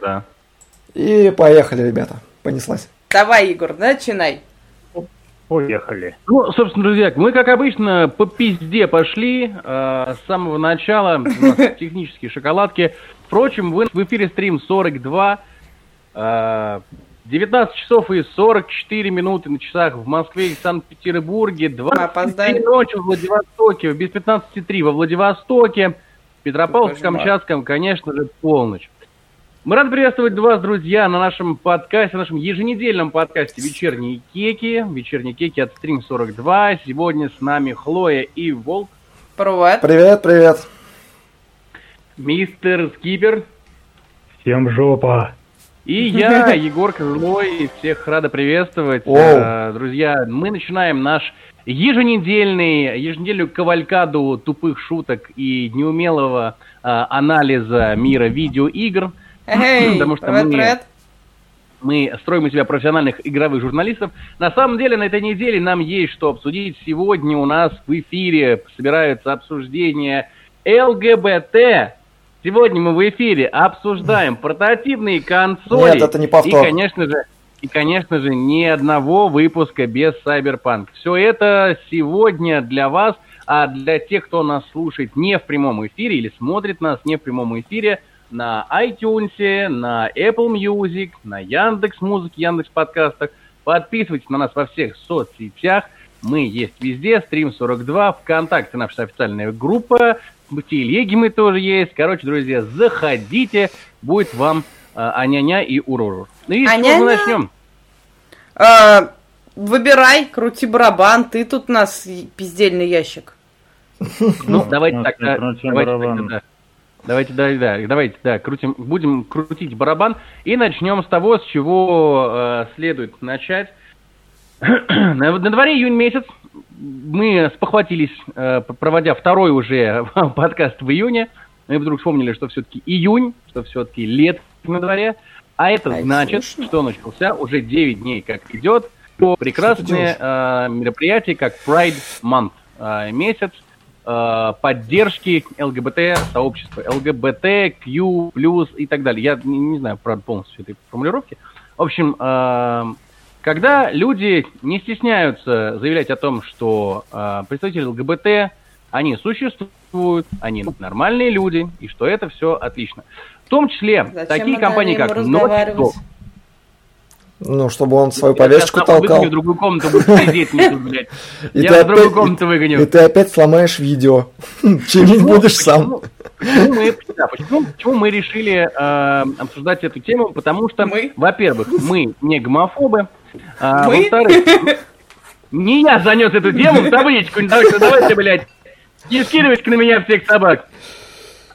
Да. И поехали, ребята. Понеслась. Давай, Егор, начинай. Поехали. Ну, собственно, друзья, мы, как обычно, по пизде пошли э, с самого начала. У нас технические шоколадки. Впрочем, вы в эфире стрим 42. Э, 19 часов и 44 минуты на часах в Москве и Санкт-Петербурге. 23 ночи в Владивостоке, без 15.3 во Владивостоке. Петропавловск-Камчатском, конечно же, полночь. Мы рады приветствовать вас, друзья, на нашем подкасте, нашем еженедельном подкасте «Вечерние кеки». «Вечерние кеки» от Стрим 42. Сегодня с нами Хлоя и Волк. Привет. Привет, привет. Мистер Скипер. Всем жопа. И я, Егор Козлой, всех рада приветствовать. Оу. Друзья, мы начинаем наш еженедельный, еженедельную кавалькаду тупых шуток и неумелого а, анализа мира видеоигр. Эй, Потому что привет, мы- привет. Мы строим из себя профессиональных игровых журналистов. На самом деле, на этой неделе нам есть что обсудить. Сегодня у нас в эфире собираются обсуждения ЛГБТ. Сегодня мы в эфире обсуждаем портативные консоли. Нет, это не повтор. И, конечно же, и, конечно же, ни одного выпуска без Cyberpunk. Все это сегодня для вас, а для тех, кто нас слушает не в прямом эфире или смотрит нас не в прямом эфире, на iTunes, на Apple Music, на Яндекс Музыке, Яндекс Подкастах. Подписывайтесь на нас во всех соцсетях. Мы есть везде. Стрим 42. ВКонтакте наша официальная группа. В телеге мы тоже есть. Короче, друзья, заходите. Будет вам а, аня-ня и урору. Ну и с чего мы начнем? А, выбирай, крути барабан, ты тут у нас пиздельный ящик. Ну, давайте Ну, так, давайте, так, да. Давайте, да, да, давайте, да, крутим, будем крутить барабан и начнем с того, с чего э, следует начать. на, на дворе июнь месяц. Мы спохватились, э, проводя второй уже подкаст в июне. Мы вдруг вспомнили, что все-таки июнь, что все-таки лет на дворе. А это Ай, значит, слушай. что начался уже 9 дней, как идет, прекрасное э, мероприятие, как Pride Month. Э, месяц э, поддержки ЛГБТ-сообщества, ЛГБТQ+, и так далее. Я не, не знаю, правда, полностью этой формулировки. В общем, э, когда люди не стесняются заявлять о том, что э, представители ЛГБТ, они существуют, они нормальные люди, и что это все отлично. В том числе Зачем такие компании, как? Dog, Ну, чтобы он свою я нахуй толкал. выгоню в другую комнату, буду сидеть блядь. И Я ты в другую опять- комнату выгоню. И ты опять сломаешь видео. Чинить будешь сам. Почему мы, да, почему, почему мы решили э, обсуждать эту тему? Потому что, Мы? во-первых, мы не гомофобы, а, Мы? во-вторых, не я занес эту тему в табличку, так что давайте, блядь, не скидывайте на меня всех собак.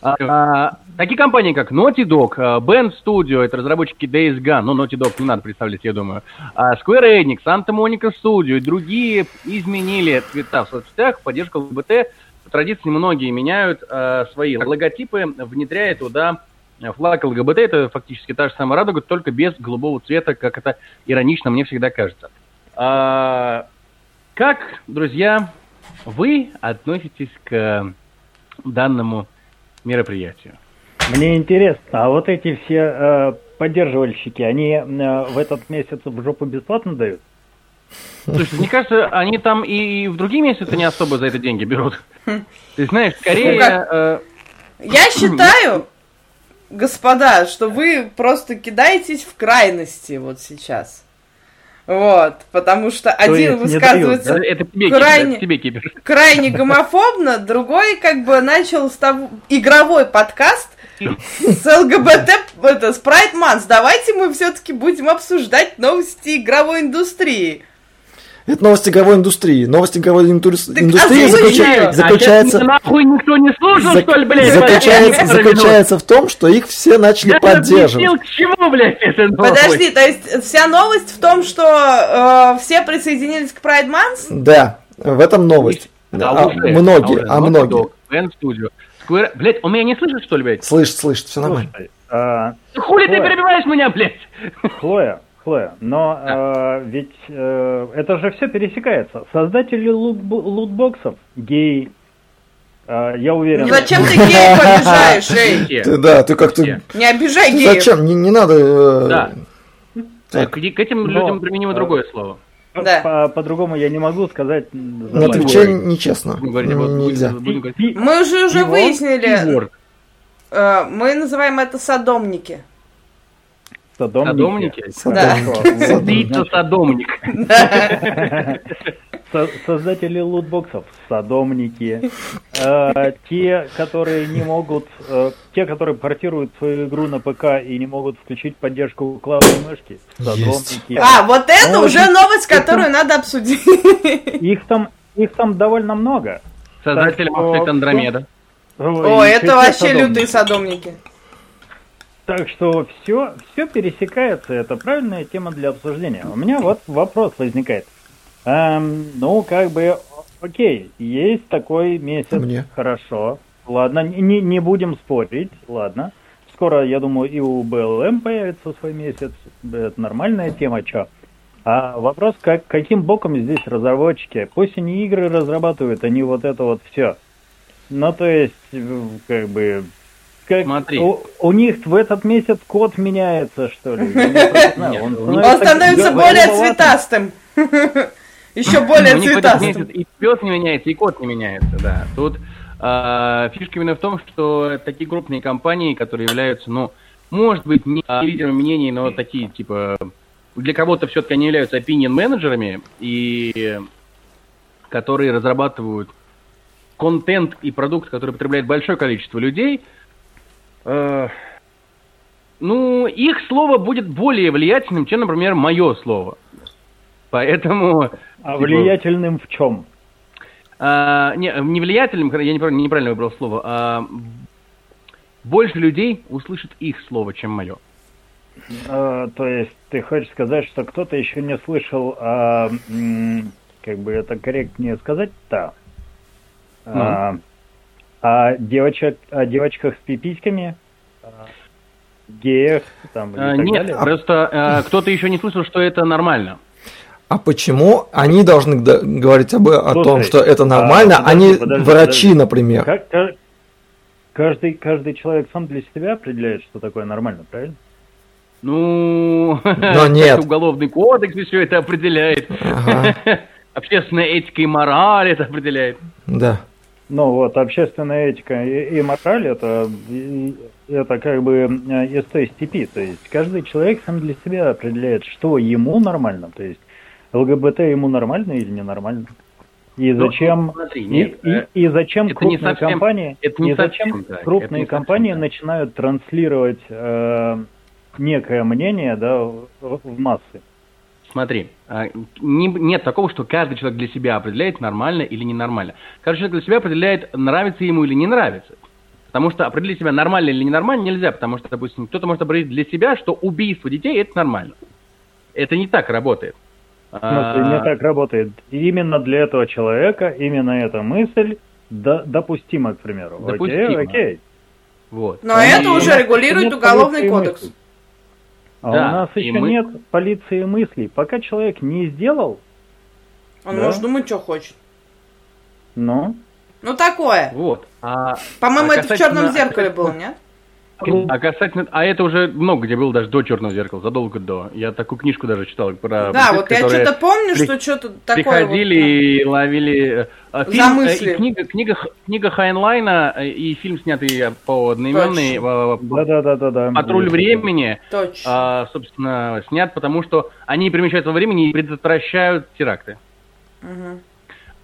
А, а, такие компании, как Naughty Dog, а, Band Studio, это разработчики Days Gone, ну, Naughty Dog не надо представлять, я думаю, а, Square Enix, Santa Monica Studio и другие изменили цвета в соцсетях в поддержку ЛГБТ. По традиции многие меняют а, свои логотипы, внедряя туда флаг ЛГБТ. Это фактически та же самая радуга, только без голубого цвета, как это иронично мне всегда кажется. А, как, друзья, вы относитесь к данному мероприятию? Мне интересно, а вот эти все э, поддерживальщики, они э, в этот месяц в жопу бесплатно дают? Слушай, мне кажется, они там и в другие месяцы не особо за это деньги берут. Ты знаешь, скорее... Ну э, Я считаю, господа, что вы просто кидаетесь в крайности вот сейчас. Вот, потому что один есть не высказывается э, это тебе крайне- это тебе крайне гомофобно, другой как бы начал с того игровой подкаст с ЛГБТ, это, с Pride Month. Давайте мы все-таки будем обсуждать новости игровой индустрии. Это новости игровой индустрии. Новости игровой индустрии её. А заключается... сейчас нахуй никто не слушал, зак- что ли, блядь? заключается, в том, что их все начали Я поддерживать. объяснил, к чему, блядь, это. Подожди, то есть вся новость в том, что э, все присоединились к Pride Month? Да, в этом новость. А, уже, многие, уже. а Naughty многие. Square... Блядь, он меня не слышит, что ли, блядь? Слышит, слышит, все нормально. Слушай, э, Хули ты перебиваешь меня, блядь? Хлоя, Хлоя, но э, ведь э, это же все пересекается. Создатели лутбо- лутбоксов, геи, Э, Я уверен. Ну Зачем ты геев обижаешь, эй? Ты, да, ты как-то... Не обижай геев. Зачем? Не, не надо... э, Да. Так. К, к этим Но, людям применимо э, другое слово. Да. По- По-другому я не могу сказать. за Не отвечай нечестно. Будем говорить об- Н- Нельзя. будем Мы уже уже выяснили, э, мы называем это садомники. Садомники. Садомники? Да. Садомник. Со- Создатели лутбоксов, садомники, Э, те, которые не могут, э, те, которые портируют свою игру на ПК и не могут включить поддержку клавы и мышки, садомники. А, вот это уже новость, которую надо обсудить. Их там, их там довольно много. Что Mass Andromeda. О, это вообще лютые садомники. Так что все, все пересекается, это правильная тема для обсуждения. У меня вот вопрос возникает. Эм, ну, как бы, окей, есть такой месяц, Мне. хорошо. Ладно, не, не будем спорить, ладно. Скоро, я думаю, и у БЛМ появится свой месяц. Это нормальная тема, чё? А вопрос, как, каким боком здесь разработчики? Пусть они игры разрабатывают, они вот это вот все. Ну, то есть, как бы... Как, Смотри. У, у них в этот месяц код меняется, что ли? Он становится более цветастым. Еще более цветастым. и пес не меняется, и кот не меняется, да. Тут а, фишка именно в том, что такие крупные компании, которые являются, ну, может быть, не лидерами мнений, но такие, типа, для кого-то все-таки они являются opinion-менеджерами, и которые разрабатывают контент и продукт, который потребляет большое количество людей, э, ну, их слово будет более влиятельным, чем, например, мое слово. Поэтому... А типа, влиятельным в чем? а, не, не влиятельным, я неправ- неправильно выбрал слово, а больше людей услышит их слово, чем мое. А, то есть ты хочешь сказать, что кто-то еще не слышал, а, как бы это корректнее сказать-то, а, о, девочек, о девочках с пиписьками, а, геях там и А, так нет, далее? просто а, кто-то еще не слышал, что это нормально. А почему они должны говорить об, о Слушай, том, что это а, нормально, а не подожди, подожди, врачи, подожди. например? Как- ка- каждый, каждый человек сам для себя определяет, что такое нормально, правильно? Ну, Но нет. уголовный кодекс все это определяет. Ага, Общественная этика и мораль это определяет. да. Ну вот, общественная этика и, и мораль это, и- это как бы э, из той степи. То есть каждый человек сам для себя определяет, что ему нормально. То есть ЛГБТ ему нормально или ненормально. И Ну, зачем, смотри, и, нет, и- э, и зачем это не крупные совсем- компании, это не и зачем совсем так, это крупные не совсем компании так. начинают транслировать э, некое мнение да, в, в массы. Смотри, а, не- нет такого, что каждый человек для себя определяет, нормально или ненормально. Каждый человек для себя определяет, нравится ему или не нравится. Потому что определить себя нормально или ненормально нельзя, потому что, допустим, кто-то может определить для себя, что убийство детей это нормально. Это не так работает. Смысле, не А, так работает. Именно для этого человека, именно эта мысль до- допустима, к примеру. Допустима. Окей, окей. Вот. Но И- это уже регулирует уголовный кодекс. мыслей. А Да, у нас еще мы- нет полиции мыслей. Пока человек не сделал, Он Да. может думать, что хочет. ну, Ну, такое. Вот. А, По-моему, а это в черном зеркале было, нет? А касательно, а это уже много где было даже до черного зеркала, задолго до. Я такую книжку даже читал про Да, вот я что-то помню, при- что что-то такое. приходили и ловили э, За фильм, э, мысли. и книга, книга, книга Хайнлайна э, и фильм, снятый по одноименной э, да-да-да-да. «Патруль времени», Точно. а, собственно, снят, потому что они перемещаются во времени и предотвращают теракты. Мгм.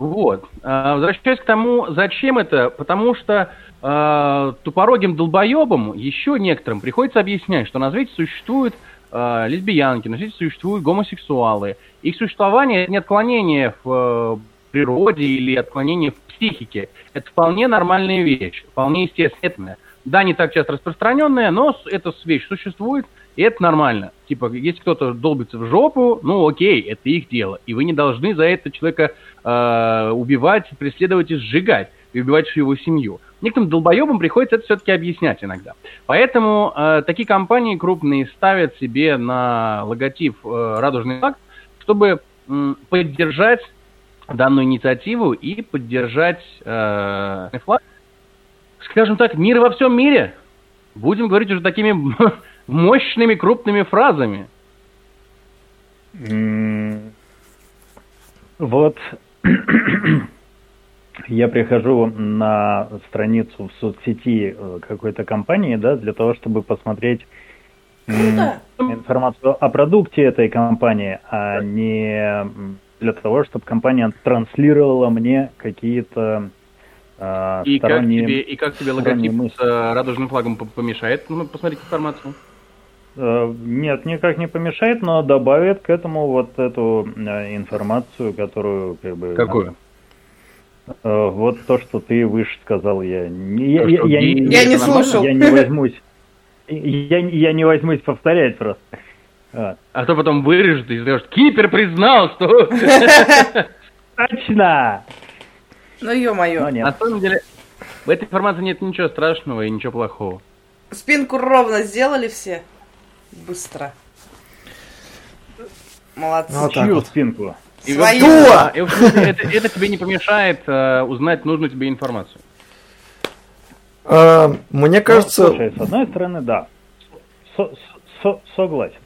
Вот. А, Возвращаясь к тому, зачем это, потому что а, тупорогим долбоебам еще некоторым приходится объяснять, что на свете существуют а, лесбиянки, на свете существуют гомосексуалы. Их существование не отклонение в э, природе или отклонение в психике. Это вполне нормальная вещь, вполне естественная. Да, не так часто распространенная, но эта вещь существует, и это нормально. Типа, если кто-то долбится в жопу, ну окей, это их дело. И вы не должны за это человека э, убивать, преследовать и сжигать, и убивать всю его семью. Некоторым долбоебам приходится это все-таки объяснять иногда. Поэтому э, такие компании крупные ставят себе на логотип э, радужный флаг, чтобы м, поддержать данную инициативу и поддержать э, флаг, скажем так, мир во всем мире. Будем говорить уже такими мощными, крупными фразами. Вот я прихожу на страницу в соцсети э, какой-то компании, да, для того, чтобы посмотреть информацию о продукте этой компании, а не для того, чтобы компания транслировала мне какие-то а, И как, сторонние... тебе, и как тебе логотип мысли. с э, радужным флагом помешает ну, посмотреть информацию? Э, Нет, никак не помешает, но добавит к этому вот эту э, информацию, которую как бы... Какую? Э, Вот то, что ты выше сказал, я не, я, То, я, я не- Я не нормально? слушал. я не возьмусь, я, я не возьмусь повторять просто. А, А то потом вырежет и скажет, Кипер признал, что... Точно! Ну, ё-моё. На самом деле, в этой информации нет ничего страшного и ничего плохого. Спинку ровно сделали все? Быстро. Молодцы. Вот так Чью вот. спинку? И, Свою. это, это тебе не помешает э, узнать нужную тебе информацию. А, Мне Ну, кажется, слушай, с одной стороны, да. Со- со- согласен.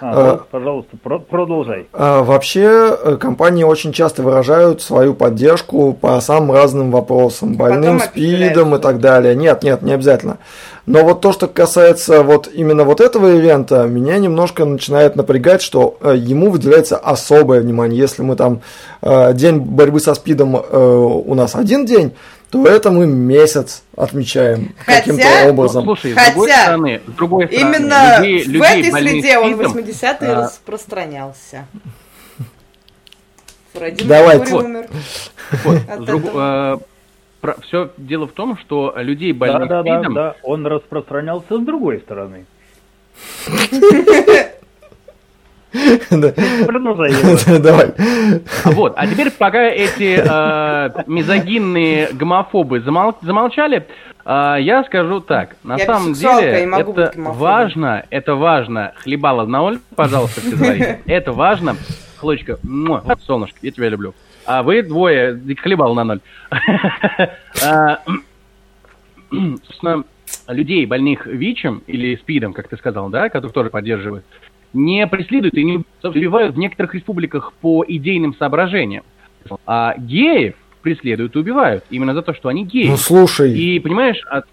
А, ну, пожалуйста, про- продолжай. а, вообще э, компании очень часто выражают свою поддержку по самым разным вопросам, больным Потом спидом и так далее. Нет, нет, не обязательно. Но вот то, что касается вот именно вот этого ивента, меня немножко начинает напрягать, что э, ему выделяется особое внимание. Если мы там э, день борьбы со спидом э, у нас один день, то это мы месяц отмечаем Хотя- каким-то Ну, образом. слушай, Хотя с другой стороны, с другой стороны, Именно людей, в людей, этой среде он в спидом, 80-е а, распространялся. Фредди. Меркьюри Вот. умер. вот, друг- э, про- все дело в том, что людей больных Да, да, да, спидом, да, он распространялся с другой стороны. Продолжай. Давай. Вот, а теперь пока эти э, мизогинные гомофобы замол- замолчали, э, я скажу так. На Я самом деле это важно, это важно. Хлебало на ноль, пожалуйста, все. Это важно. Хлочка, солнышко, я тебя люблю. А вы двое хлебал на ноль. А, Собственно, людей, больных ВИЧем или СПИДом, как ты сказал, да, которых тоже поддерживают, не преследуют и не убивают в некоторых республиках по идейным соображениям. А геев преследуют и убивают именно за то, что они геи. Ну слушай, И понимаешь, от-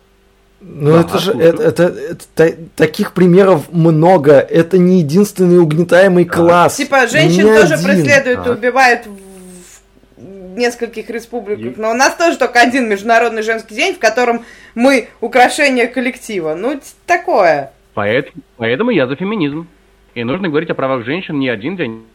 Ну Да, это же, это, это- это та- таких примеров много. Это не единственный угнетаемый класс. Типа, женщин Ни тоже один. преследуют и Так. убивают в нескольких республиках. Но у нас тоже только один международный женский день, в котором мы украшение коллектива. Ну, такое. поэтому, поэтому я за феминизм. И нужно говорить о правах женщин не один день.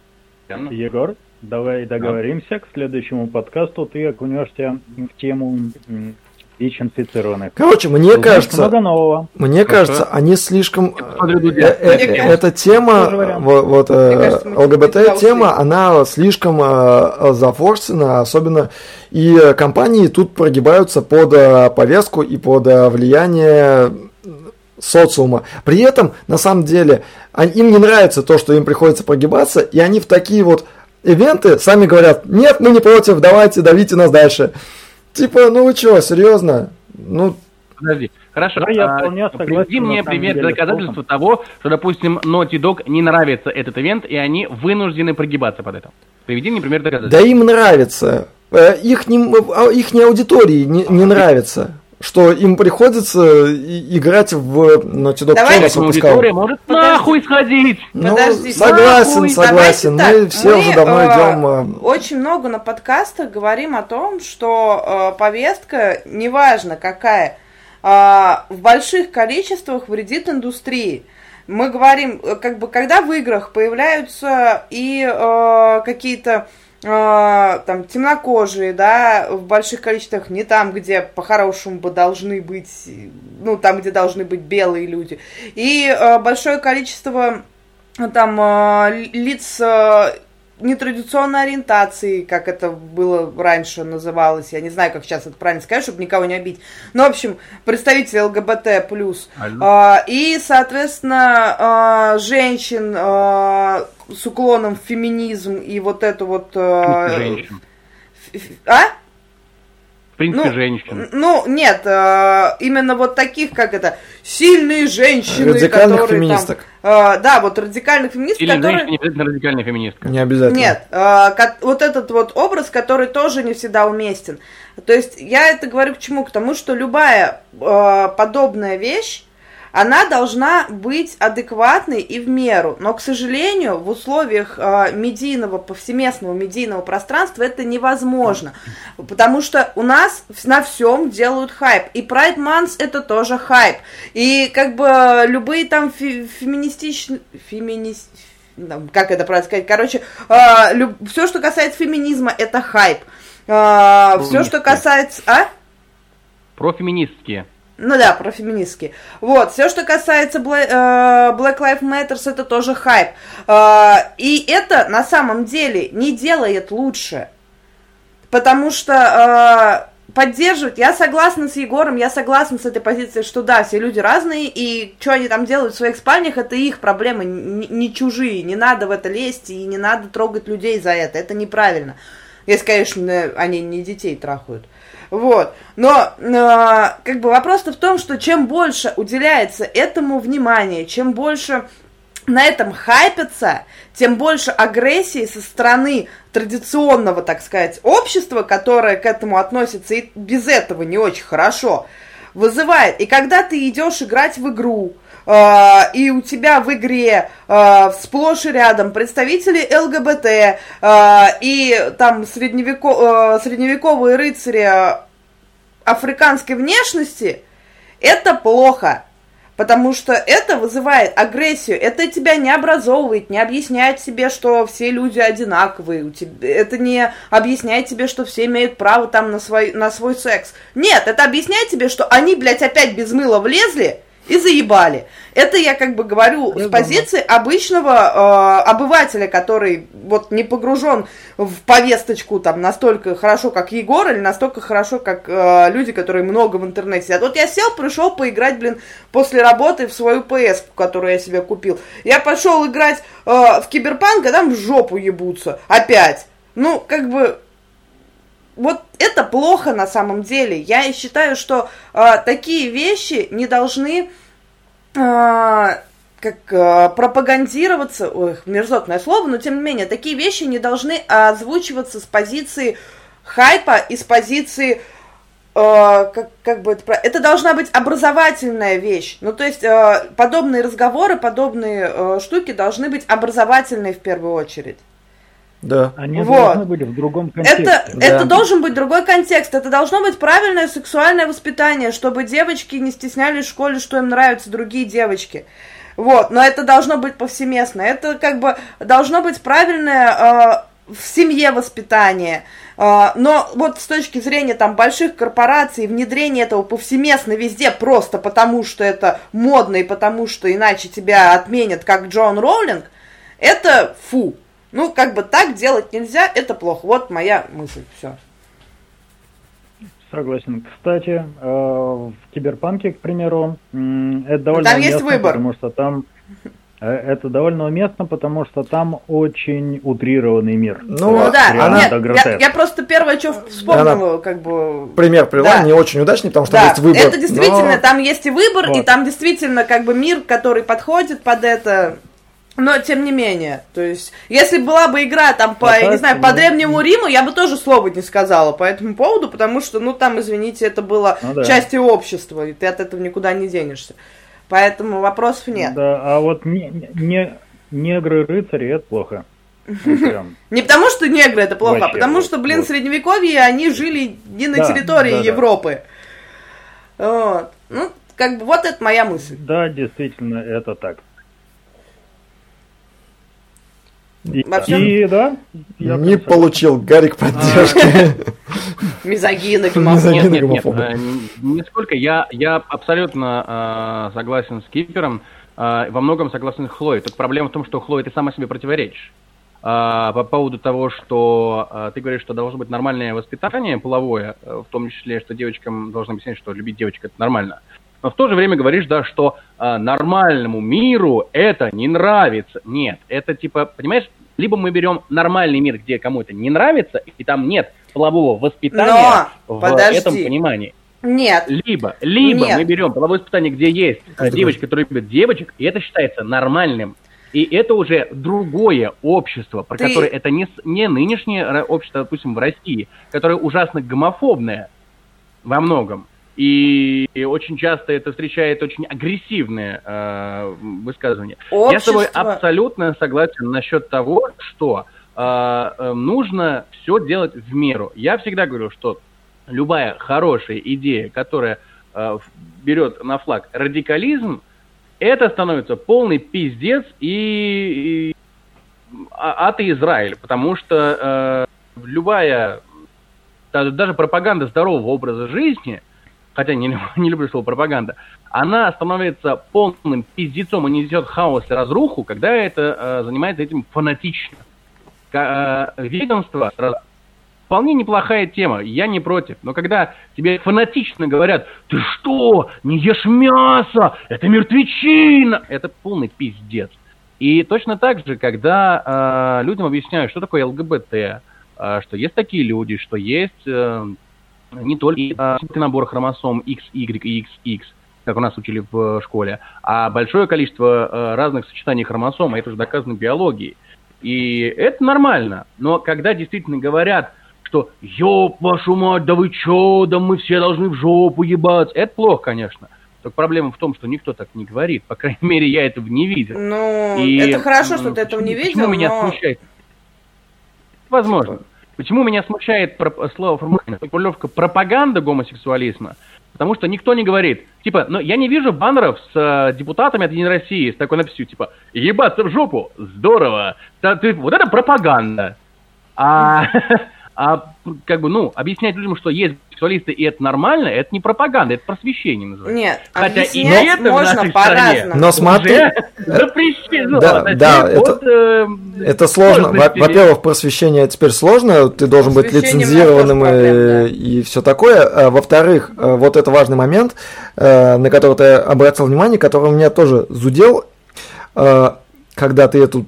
Егор, давай договоримся. К следующему подкасту ты окунешься в тему м, ВИЧ-инфицированных. Короче, мне Узнаешь кажется, много нового. мне Хорошо. кажется, они слишком... Э, э, Эта тема, вот, вот, э, ЛГБТ-тема, услышим. она слишком зафорсена, особенно и компании тут прогибаются под повестку и под влияние социума. При этом, на самом деле, а- им не нравится то, что им приходится прогибаться, и они в такие вот ивенты сами говорят, нет, мы не против, давайте, давите нас дальше. Типа, ну вы что, серьезно? Ну, Подожди. Хорошо. Да, я а, вполне согласен, Приведи мне пример деле, доказательства того, что, допустим, Naughty Dog не нравится этот ивент, и они вынуждены прогибаться под это. Приведи мне пример доказательства. да им нравится. Э, Их, их аудитории не, не нравится. Что им приходится играть в Naughty Dog Chronicles Поэтому выпускал. может нахуй сходить. Ну, Подождите. согласен, Нахуй. согласен. Давайте Мы так, все уже давно э, идем. э, Очень много на подкастах говорим о том, что э, повестка, неважно какая, э, в больших количествах вредит индустрии. Мы говорим, э, как бы, когда в играх появляются и э, какие-то там темнокожие, да, в больших количествах, не там, где по-хорошему бы должны быть, ну, там, где должны быть белые люди, и э, большое количество там э, лиц нетрадиционной ориентации, как это было раньше называлось, я не знаю, как сейчас это правильно сказать, чтобы никого не обидеть. Ну, в общем, представители ЛГБТ плюс. А, И, соответственно, а, женщин а, с уклоном в феминизм и вот эту вот... Женщин. А? Принципе, Ну, женщин. Ну, нет, э, именно вот таких, как это, сильные женщины, Радикальных которые феминисток. там... э, да, вот радикальных феминисток, Или которые... женщина, не обязательно радикальная феминистка. Не обязательно. Нет, э, вот этот вот образ, который тоже не всегда уместен. То есть я это говорю к чему? К тому, что любая э, подобная вещь, она должна быть адекватной и в меру. Но, к сожалению, в условиях э, медийного, повсеместного медийного пространства это невозможно. Потому что у нас на всем делают хайп. И Pride Month это тоже хайп. И как бы любые там фе- феминистичные... Феминис... там, Как это правильно сказать? Короче, все, что касается феминизма, это хайп. все, что касается... А? Профеминистские. Ну да, про феминистки. Вот, все, что касается э, Black Lives Matter, это тоже хайп. Э, И это на самом деле не делает лучше. Потому что э, поддерживать, я согласна с Егором, я согласна с этой позицией, что да, все люди разные, и что они там делают в своих спальнях, это их проблемы, не чужие. Не надо в это лезть и не надо трогать людей за это. Это неправильно. Если, конечно, они не детей трахают. Вот. Но э, как бы вопрос-то в том, что чем больше уделяется этому внимания, чем больше на этом хайпится, тем больше агрессии со стороны традиционного, так сказать, общества, которое к этому относится и без этого не очень хорошо, вызывает. И когда ты идешь играть в игру, и у тебя в игре э, сплошь и рядом представители ЛГБТ э, и там средневеко- э, средневековые рыцари африканской внешности, это плохо. Потому что это вызывает агрессию, это тебя не образовывает, не объясняет себе, что все люди одинаковые, это не объясняет тебе, что все имеют право там на свой, на свой секс. Нет, это объясняет тебе, что они, блядь, опять без мыла влезли и заебали. Это я как бы говорю с позиции обычного э, обывателя, который вот не погружен в повесточку там настолько хорошо, как Егор, или настолько хорошо, как э, люди, которые много в интернете сидят. Вот я сел, пришел поиграть, блин, после работы в свою ps которую я себе купил. Я пошел играть э, в Киберпанк, а там в жопу ебутся. Опять. Ну, как бы, вот это плохо на самом деле. Я считаю, что э, такие вещи не должны э, как э, пропагандироваться, ой, мерзотное слово, но тем не менее, такие вещи не должны озвучиваться с позиции хайпа и с позиции как, как бы это, это должна быть образовательная вещь. Ну, то есть, э, подобные разговоры, подобные э, штуки должны быть образовательные в первую очередь. Да. Они Вот. должны быть в другом контексте. Это, Да. это должен быть другой контекст. Это должно быть правильное сексуальное воспитание, чтобы девочки не стеснялись в школе, что им нравятся другие девочки. Вот, но это должно быть повсеместно. Это как бы должно быть правильное э, в семье воспитание. Э, но вот с точки зрения там больших корпораций, внедрение этого повсеместно везде просто потому, что это модно и потому, что иначе тебя отменят, как Джон Роулинг, это фу. Ну, как бы так делать нельзя, это плохо. Вот моя мысль, все. Согласен. Кстати, э, в Киберпанке, к примеру, это довольно Там есть уместно, выбор. потому что там э, это довольно уместно, потому что там очень утрированный мир. Ну, Ну Вот, да, реально нет, я, я просто первое, что вспомнила, как бы... Пример привела, Да. не очень удачный, потому что Да, есть выбор. это действительно, но- там есть и выбор, и Вот. там действительно как бы мир, который подходит под это. Но тем не менее, то есть, если была бы игра там по, А я не знаю, по древнему Риму, я бы тоже слова не сказала по этому поводу, потому что, ну там, извините, это было Ну да. частью общества, и ты от этого никуда не денешься. Поэтому вопросов нет. Да, а вот не, не, негры-рыцари это плохо. Ну. Не потому, что негры это плохо, а потому что, блин, в средневековье они жили не на территории. Европы. Вот. Ну, как бы вот это моя мысль. Да, действительно, это так. И, и да, я Не прям получил Гарик поддержки. Мизогины, Мизогины. гомофобы. Нет, нет, нет, гомофобы. э, нисколько. Я, я абсолютно э, согласен с Кипером, э, во многом согласен с Хлоей. Только проблема в том, что Хлоя ты сама себе противоречишь. А, по поводу того, что э, ты говоришь, что должно быть нормальное воспитание половое, э, в том числе, что девочкам должно объяснять, что любить девочек это нормально. Но в то же время говоришь, да, что э, нормальному миру это не нравится. Нет, это типа, понимаешь, Либо мы берем нормальный мир, где кому-то не нравится, и там нет полового воспитания Но, в подожди. этом понимании. Нет. Либо, либо Нет. мы берем половое воспитание, где есть э, Что девочка, которая любит девочек, и это считается нормальным. И это уже другое общество, про Ты- которое это не, с- не нынешнее ра- общество, допустим, в России, которое ужасно гомофобное во многом. И, и очень часто это встречает очень агрессивные э, высказывания. Я с тобой Общество- абсолютно согласен насчет того, что э, э, нужно все делать в меру. Я всегда говорю, что любая хорошая идея, которая э, берет на флаг радикализм, это становится полный пиздец и, и а- ад и Израиль, потому что э, любая даже, даже пропаганда здорового образа жизни, хотя не, не люблю слово пропаганда, она становится полным пиздецом и несет хаос и разруху, когда это э, занимается этим фанатично. Ка- э, веганство вполне неплохая тема, я не против. Но когда тебе фанатично говорят, ты что, не ешь мясо, это мертвечина, это полный пиздец. И точно так же, когда э, людям объясняют, что такое ЛГБТ, э, что есть такие люди, что есть э, не только э, набор хромосом X, Y и XX, как у нас учили в э, школе, а большое количество э, разных сочетаний хромосом, а это уже доказано биологией. И это нормально. Но когда действительно говорят, что «Ёб вашу мать, да вы чё, да мы все должны в жопу ебаться», это плохо, конечно. Только проблема в том, что никто так не говорит. По крайней мере, я этого не видел. Ну, И, это хорошо, что ты этого не видел, меня но... смущает? Возможно. Почему меня смущает слово формулировка пропаганда гомосексуализма? Потому что никто не говорит, типа, ну я не вижу баннеров с э, депутатами от Единой России с такой надписью, типа, ебаться в жопу, здорово. Да, ты- вот это пропаганда. А, а как бы, ну, объяснять людям, что есть сексуалисты и это нормально, это не пропаганда, это просвещение называется. Нет, Хотя и это можно по-разному. Но смотри, запрещено. Да, да, вот, э, Это сложно. Во-первых, просвещение теперь сложно, ты должен быть лицензированным проблем, и, и все такое. А Во-вторых, э, вот это важный момент, э, на который ты обратил внимание, который у меня тоже зудел, э, когда ты эту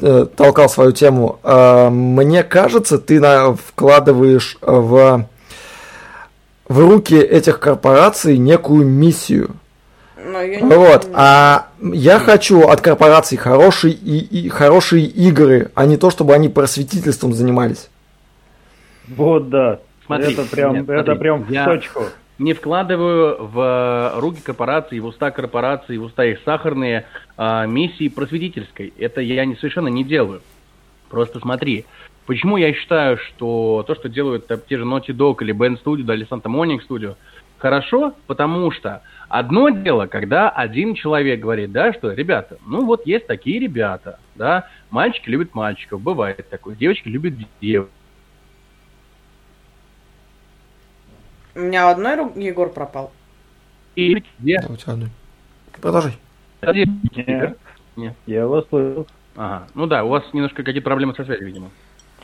э, толкал свою тему. Э, Мне кажется, ты вкладываешь в в руки этих корпораций некую миссию. Но я не Вот, помню. а я хочу от корпораций хорошие, и, и хорошие игры, а не то, чтобы они просветительством занимались. Вот да. Смотри, это прям, нет, это смотри, прям в я- точку. не вкладываю в руки корпораций, в уста корпораций, в уста их сахарные а, миссии просветительской. Это я не, совершенно не делаю. Просто смотри, почему я считаю, что то, что делают там те же Naughty Dog или Band Studio, да, или Santa Monica Studio, хорошо, потому что одно дело, когда один человек говорит, да, что, ребята, ну вот есть такие ребята, да, мальчики любят мальчиков, бывает такое, девочки любят девочек. У меня одной ру- Егор пропал. И где Да, у тебя одной. Продолжай. Нет. Нет. Я вас слышал. Ага. Ну да, у вас немножко какие-то проблемы со связью, видимо.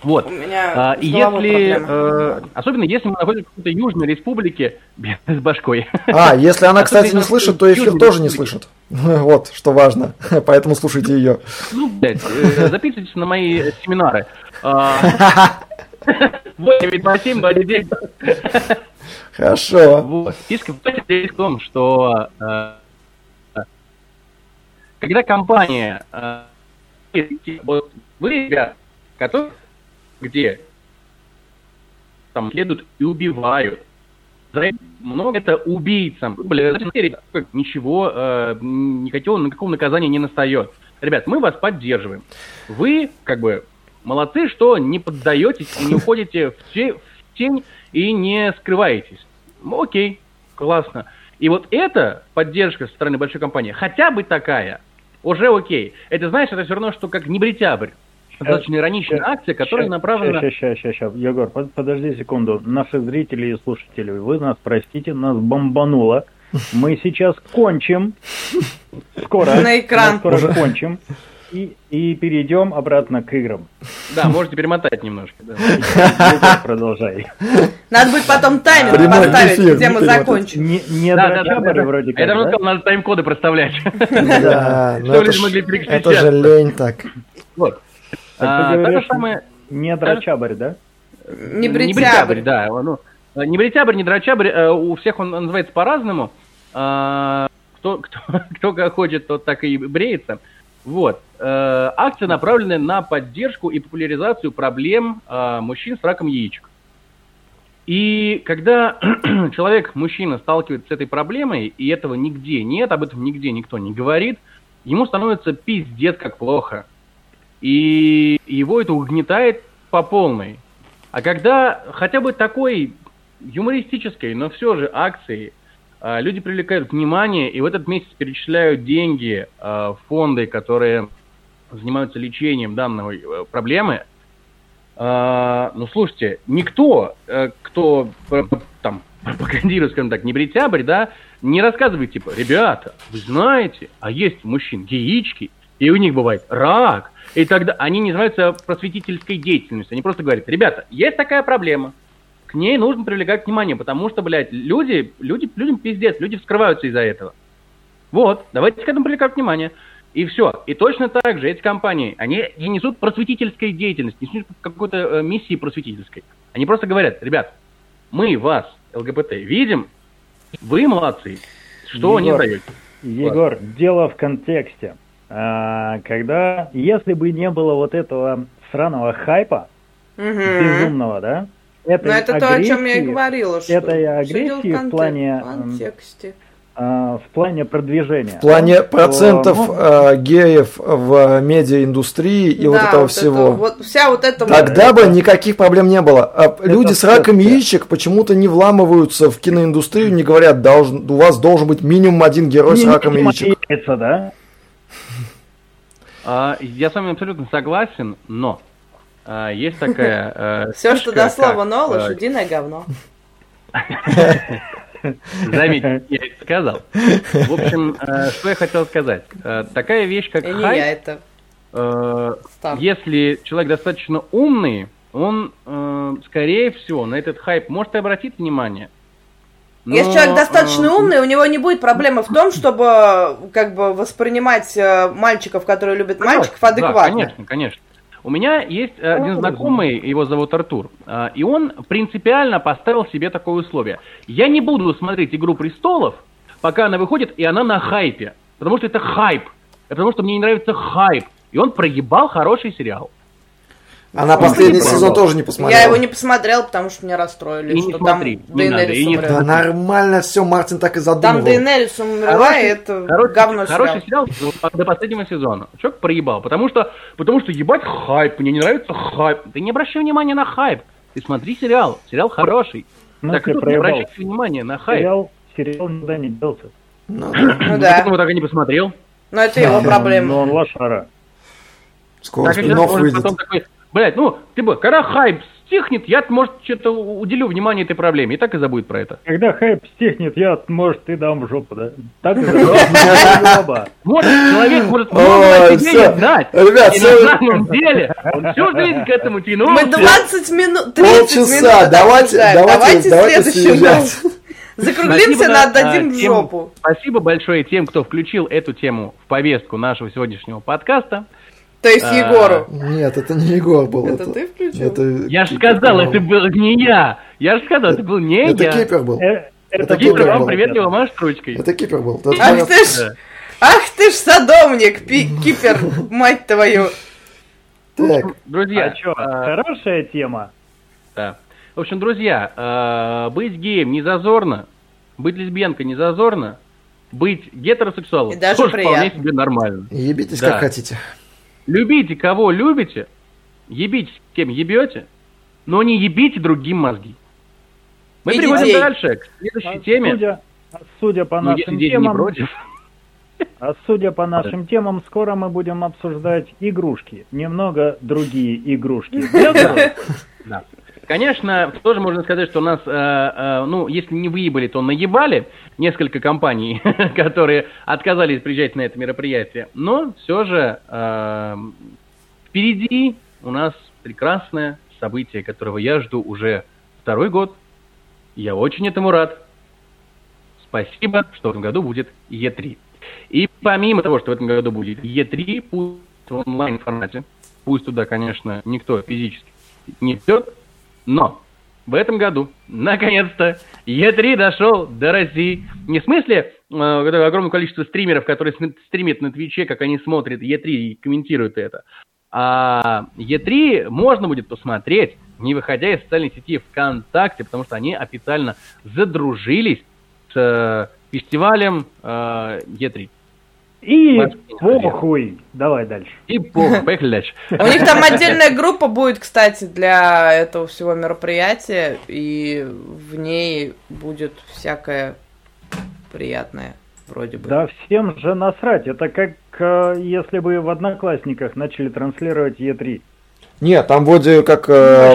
Вот. У меня А, если, э, особенно если мы находимся в какой-то южной республике, с башкой. А, если она, кстати, не слышит, на- то эфир тоже не слышит. Вот, что важно. Поэтому слушайте ее. Ну, блядь, э, записывайтесь на мои семинары. А, 887 219. Хорошо. Вот. Фишка в том- здесь в том, что э, когда компания э, вот вы, ребят, которые где там следуют и убивают, за много это убийцам. Как ничего, э, никакого, никакого наказания не настает. Ребят, мы вас поддерживаем. Вы, как бы, молодцы, что не поддаетесь и не уходите в, те- в тень и не скрываетесь. Ну, Окей, классно. И вот эта поддержка со стороны большой компании, хотя бы такая, уже окей. Это, знаешь, это все равно, что как небритябрь. Достаточно ироничная акция, которая направлена... Сейчас, сейчас, сейчас, сейчас. Егор, под- подожди секунду. Наши зрители и слушатели, вы нас простите, нас бомбануло. Мы сейчас кончим. Скоро. На экран. Скоро кончим. И, и перейдем обратно к играм. Да, можете перемотать немножко. да. Продолжай. Надо будет потом таймер Прямой поставить, эфир, где мы закончим. Не, не Да, да, да, да. вроде как, давно да? сказал, надо тайм-коды проставлять. Да, ну Что это люди ж- могли это же лень так. Вот. Так А, ты говоришь, самая- не драчабарь, да? Не бритябрь. да. Ну, не бритябрь, не драчабрь, э, у всех он называется по-разному. А, Кто, кто, кто как хочет, тот так и бреется. Вот. Э, Акция направлена на поддержку и популяризацию проблем мужчин с раком яичек. И когда человек, мужчина, сталкивается с этой проблемой, и этого нигде нет, об этом нигде никто не говорит, ему становится пиздец как плохо. И его это угнетает по полной. А когда хотя бы такой юмористической, но все же акции а, люди привлекают внимание и в этот месяц перечисляют деньги а, в фонды, которые занимаются лечением данной э, проблемы, а, ну слушайте, никто, э, кто э, там пропагандирует, скажем так, не бритябрь, да, не рассказывает типа, ребята, вы знаете, а есть у мужчин яички, и у них бывает рак, и тогда они не занимаются просветительской деятельностью, они просто говорят, ребята, есть такая проблема, к ней нужно привлекать внимание, потому что, блядь, люди, люди, людям пиздец, люди вскрываются из-за этого. Вот, давайте к этому привлекать внимание. И все. И точно так же эти компании, они не несут просветительской деятельности, не несут какой-то э, миссии просветительской. Они просто говорят, ребят, мы вас, ЛГБТ, видим, вы молодцы. Что Егор, даете? Егор, дело в контексте. А, когда, если бы не было вот этого сраного хайпа, Мгм. безумного, да? Этой Ну, это то, о чем я и агрессии, говорила. Что этой агрессии в конте- плане, в контексте. а, в плане продвижения. В плане то, процентов ну, э, геев в медиаиндустрии и вот Да, этого вот всего. это вот вся вот эта вот- Тогда бы никаких проблем не было. А люди с раком всё. яичек почему-то не вламываются в киноиндустрию, не говорят, должен, у вас должен быть минимум один герой с не раком яичек. меняется, да? А, я с вами абсолютно согласен, но а, есть такая... э, Все, что до слова «но», э, лошадиное говно. Заметьте, я это сказал. В общем, э, что я хотел сказать. Такая вещь, как хайп, я это если человек достаточно умный, он, скорее всего, на этот хайп может и обратить внимание. Но, Если человек достаточно э, умный, у него не будет проблемы в том, чтобы как бы воспринимать э, мальчиков, которые любят мальчиков, Да, адекватно. конечно, конечно. У меня есть э, один знакомый, его зовут Артур, э, и он принципиально поставил себе такое условие. Я не буду смотреть «Игру престолов», пока она выходит, и она на хайпе. Потому что это хайп. Это потому что мне не нравится хайп. И он прогибал хороший сериал. А на Он последний не сезон тоже не посмотрел. Я его не посмотрел, потому что меня расстроили, И не что смотри, там не надо, Дейнерис и не умрет. Да нормально все, Мартин так и Там задумывал. Дейнерис умерла, и это Хороший, говно хороший сериал. сериал до последнего сезона. Человек проебал, потому что, потому что ебать хайп, мне не нравится хайп. Ты не обращай внимания на хайп. Ты смотри сериал, сериал хороший. Ну, так тут не проебал. обращайте внимания на хайп. Сериал, сериал никуда не делся. Ну да. Ну Ну, да, почему так и не посмотрел? но это его Но проблема. он лошара. Скоро Так и сейчас выйдет. потом такой, блядь, ну, ты бы, когда хайп стихнет, я, может, что-то уделю внимание этой проблеме, и так и забудет про это. Когда хайп стихнет, я, может, ты дам в жопу, да? Так и заебало. Может, человек может много о себе не знать. Ребят, и на самом деле, он всю жизнь к этому тянул. Мы 20 минут, 30 Полчаса, минут давайте, давайте, Давайте съезжать. Закруглимся, Спасибо, отдадим а, в тем- жопу. Спасибо большое тем, кто включил эту тему в повестку нашего сегодняшнего подкаста. То есть А, Егору. Нет, это не Егор был. Это ты включил? это Я же сказал, это был не я. Я же сказал, это был не Это я. Кипер был. Э, Это Кипер вам приветливо машет ручкой. Это Кипер был. Тот Ах ты ж, ах ты ж садомник, пи- кипер, мать твою. Так, Друзья, А что, а, хорошая тема. Да. В общем, друзья, э, быть геем не зазорно, быть лесбиянкой не зазорно, быть гетеросексуалом И даже тоже приятно. вполне себе нормально. ебитесь Да. как хотите. Любите кого любите, ебите с кем ебете, но не ебите другим мозги. Мы И переходим детей. дальше к следующей А теме. Судя, а судя по Ну, если нашим темам, против. а судя по нашим темам, скоро мы будем обсуждать игрушки. Немного другие игрушки. Да. Конечно, тоже можно сказать, что у нас, э, э, ну, если не выебали, то наебали несколько компаний, которые отказались приезжать на это мероприятие. Но все же э, впереди у нас прекрасное событие, которого я жду уже второй год. Я очень этому рад. Спасибо, что в этом году будет Е3. И помимо того, что в этом году будет Е3 будет в онлайн формате, Пусть туда, конечно, никто физически не идет, но в этом году, наконец-то, Е3 дошел до России. Не в смысле э, огромное количество стримеров, которые стримят на Твиче, как они смотрят Е3 и комментируют это. А Е3 можно будет посмотреть, не выходя из социальной сети ВКонтакте, потому что они официально задружились с э, фестивалем э, Е3. И похуй. Давай дальше. И похуй. Поехали дальше. У них там отдельная группа будет, кстати, для этого всего мероприятия, и в ней будет всякое приятное, вроде бы. Да всем же насрать. Это как э, если бы в Одноклассниках начали транслировать Е3. Нет, там вроде как... Э,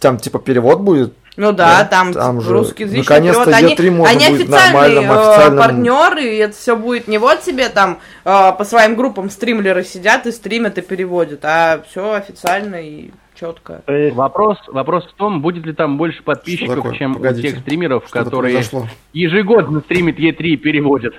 там типа перевод будет. Ну да, да там, там же русскоязычный наконец-то перевод. Они, они будет официальные э, официальным... партнеры, и это все будет не вот себе там э, по своим группам стримлеры сидят и стримят и переводят, а все официально и четко. Вопрос, вопрос в том, будет ли там больше подписчиков, чем Погодите. у тех стримеров, которые произошло? ежегодно стримят Е3 и переводят.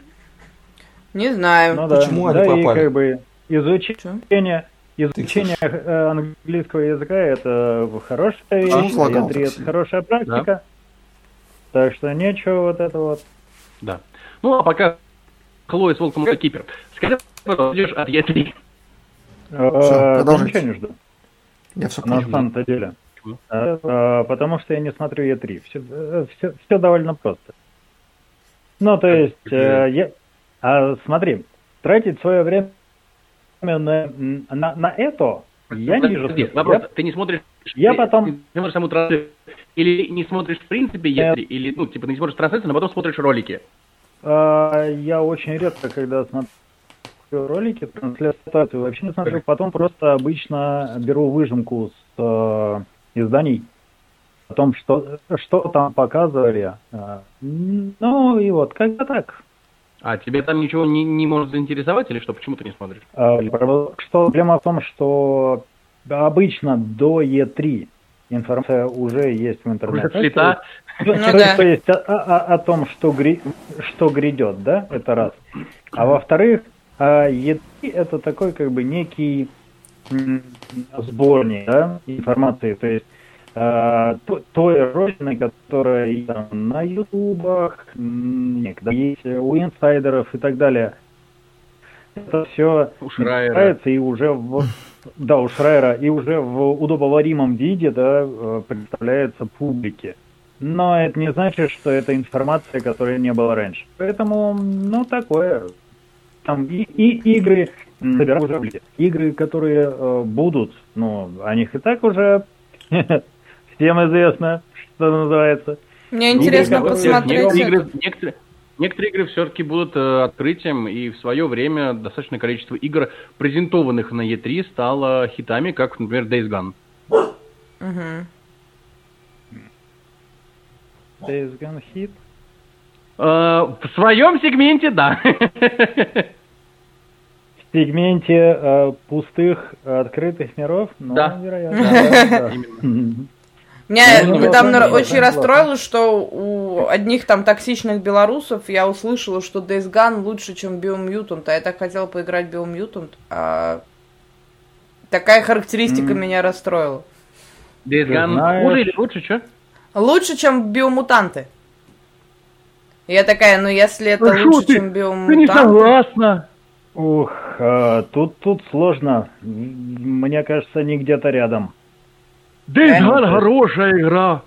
Не знаю. Ну, Почему да, они да, попали? И как бы изучение, Изучение э, английского языка это хорошая вещь, Е3 это хорошая практика. Да. Так что нечего вот это вот. Да. Ну, а пока Хлоя с Волком Кипер. Скажи, ждешь от Е3? Э, ничего не жду. Я все На самом-то деле. Э, потому что я не смотрю Е3. Все, все, все довольно просто. Ну, то есть, я... А, смотри, тратить свое время на, на, на это я не вижу. Вопрос, я, ты не смотришь... Я ты, потом... Ты смотришь саму трансляцию, или не смотришь в принципе, если, или, ну, типа, ты не смотришь трансляцию, но потом смотришь ролики? А, я очень редко, когда смотрю ролики, трансляцию вообще не смотрю, потом просто обычно беру выжимку с э, изданий о том, что, что там показывали. А, ну и вот, как-то так. А тебе там ничего не, не может заинтересовать или что? Почему ты не смотришь? А, что проблема в том, что обычно до Е3 информация уже есть в интернете. Уже слета? Ну, ну, да. То есть о, о, о том, что, гри, что грядет, да, это раз. А во-вторых, Е3 это такой как бы некий сборник да, информации. То есть той родины, которая там, на ютубах, некогда есть у инсайдеров и так далее. Это все нравится и уже в, да, у Шрайера, и уже в удобоваримом виде да, э, представляется публике. Но это не значит, что это информация, которой не было раньше. Поэтому, ну, такое. Там и, и игры собирают уже Игры, которые э, будут, ну, о них и так уже Всем известно, что называется. Мне интересно игры, посмотреть. Игры, некоторые, некоторые игры все-таки будут э, открытием, и в свое время достаточное количество игр, презентованных на E3, стало хитами, как, например, Days Gone. Угу. Days Gone хит? Э, в своем сегменте, да. В сегменте э, пустых открытых миров? Ну, да. вероятно. Да, да. Меня ну, недавно ну, очень расстроило, что у одних там токсичных белорусов я услышала, что Days Gone лучше, чем Biomutant, а я так хотела поиграть Biomutant, а такая характеристика mm. меня расстроила. Days Gone хуже или лучше, что? Лучше, чем Биомутанты. Я такая, ну если это ну, лучше, ты? чем Биомутанты... Ты не согласна? Ух, а, тут, тут сложно. Мне кажется, они где-то рядом. Gone хорошая игра.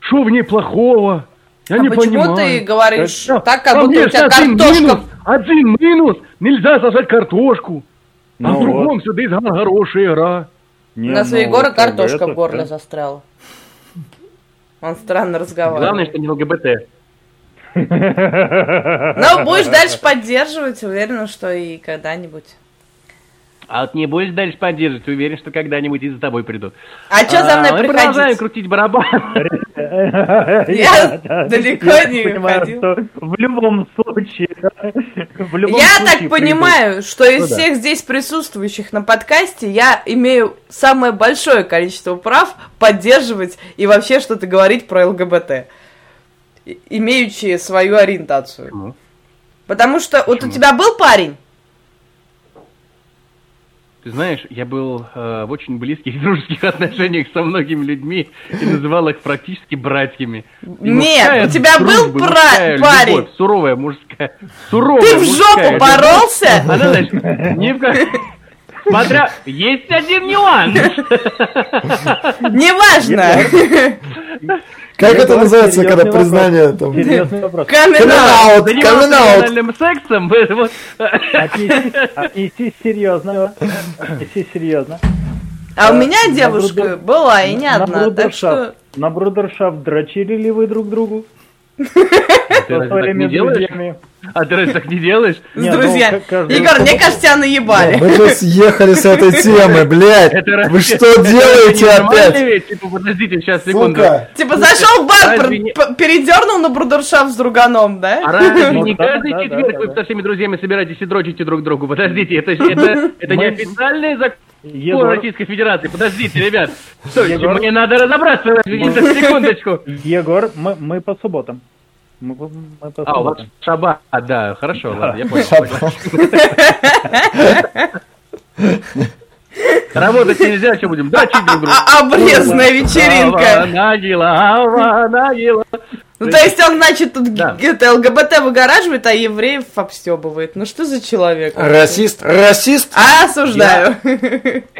Что в ней плохого? Я а не почему понимаю. ты говоришь так, так как будто у тебя картошка... Один минус, один минус, нельзя сажать картошку. Ну а в другом вот. все Gone хорошая игра. Не, На своей ну, горе картошка в горле да. застряла. Он странно разговаривает. Главное, что не ЛГБТ. Но будешь дальше поддерживать, уверена, что и когда-нибудь. А вот не будешь дальше поддерживать, уверен, что когда-нибудь и за тобой придут. А что за мной а, Мы продолжаем крутить барабан. Я далеко не ходил. В любом случае. Я так понимаю, что из всех здесь присутствующих на подкасте я имею самое большое количество прав поддерживать и вообще что-то говорить про ЛГБТ, имеющие свою ориентацию. Потому что вот у тебя был парень, Ты знаешь, я был э, в очень близких дружеских отношениях со многими людьми и называл их практически братьями. И Нет, мужская у тебя был дружба, бра- мужская парень? любовь, суровая мужская. Суровая Ты в мужская жопу любовь. боролся? Она, значит, ни в как... Смотря, есть один нюанс. Неважно. Как это называется, когда признание там... Серьезный вопрос. Камин-аут. Камин-аут, сексом, вот. Отнесись, отнесись серьезно. Отнесись серьезно. А у меня девушка была, и не на одна, так брудершафт. что... На брудершафт дрочили ли вы друг другу? Ты Со разве так не делаешь? А ты разве так не делаешь? С Не, ну, друзьями. Егор, мне кажется, тебя наебали. Мы же съехали с этой темы, блядь. Вы что делаете опять? Типа, подождите, сейчас, секунду. Типа зашел в бар, передернул на брудершафт с друганом, А да? разве Ну, не каждый четверг вы со всеми друзьями собираетесь и дрочите друг другу? Подождите, это, не официальный закон Егор, Российской Федерации. Подождите, ребят. Стойте, Егор. мне надо разобраться. Секундочку. Егор, мы, мы по субботам. Мы, по- мы по А, у вас шаба. А, да, хорошо, ладно, я понял. Работать нельзя, что будем? Дрочить друг друга. А- Обрезная вечеринка. Нагила, нагила. Ну, то есть он, значит, тут Да. это ЛГБТ выгораживает, а евреев обстебывает. Ну, что за человек? Расист, расист. А, осуждаю.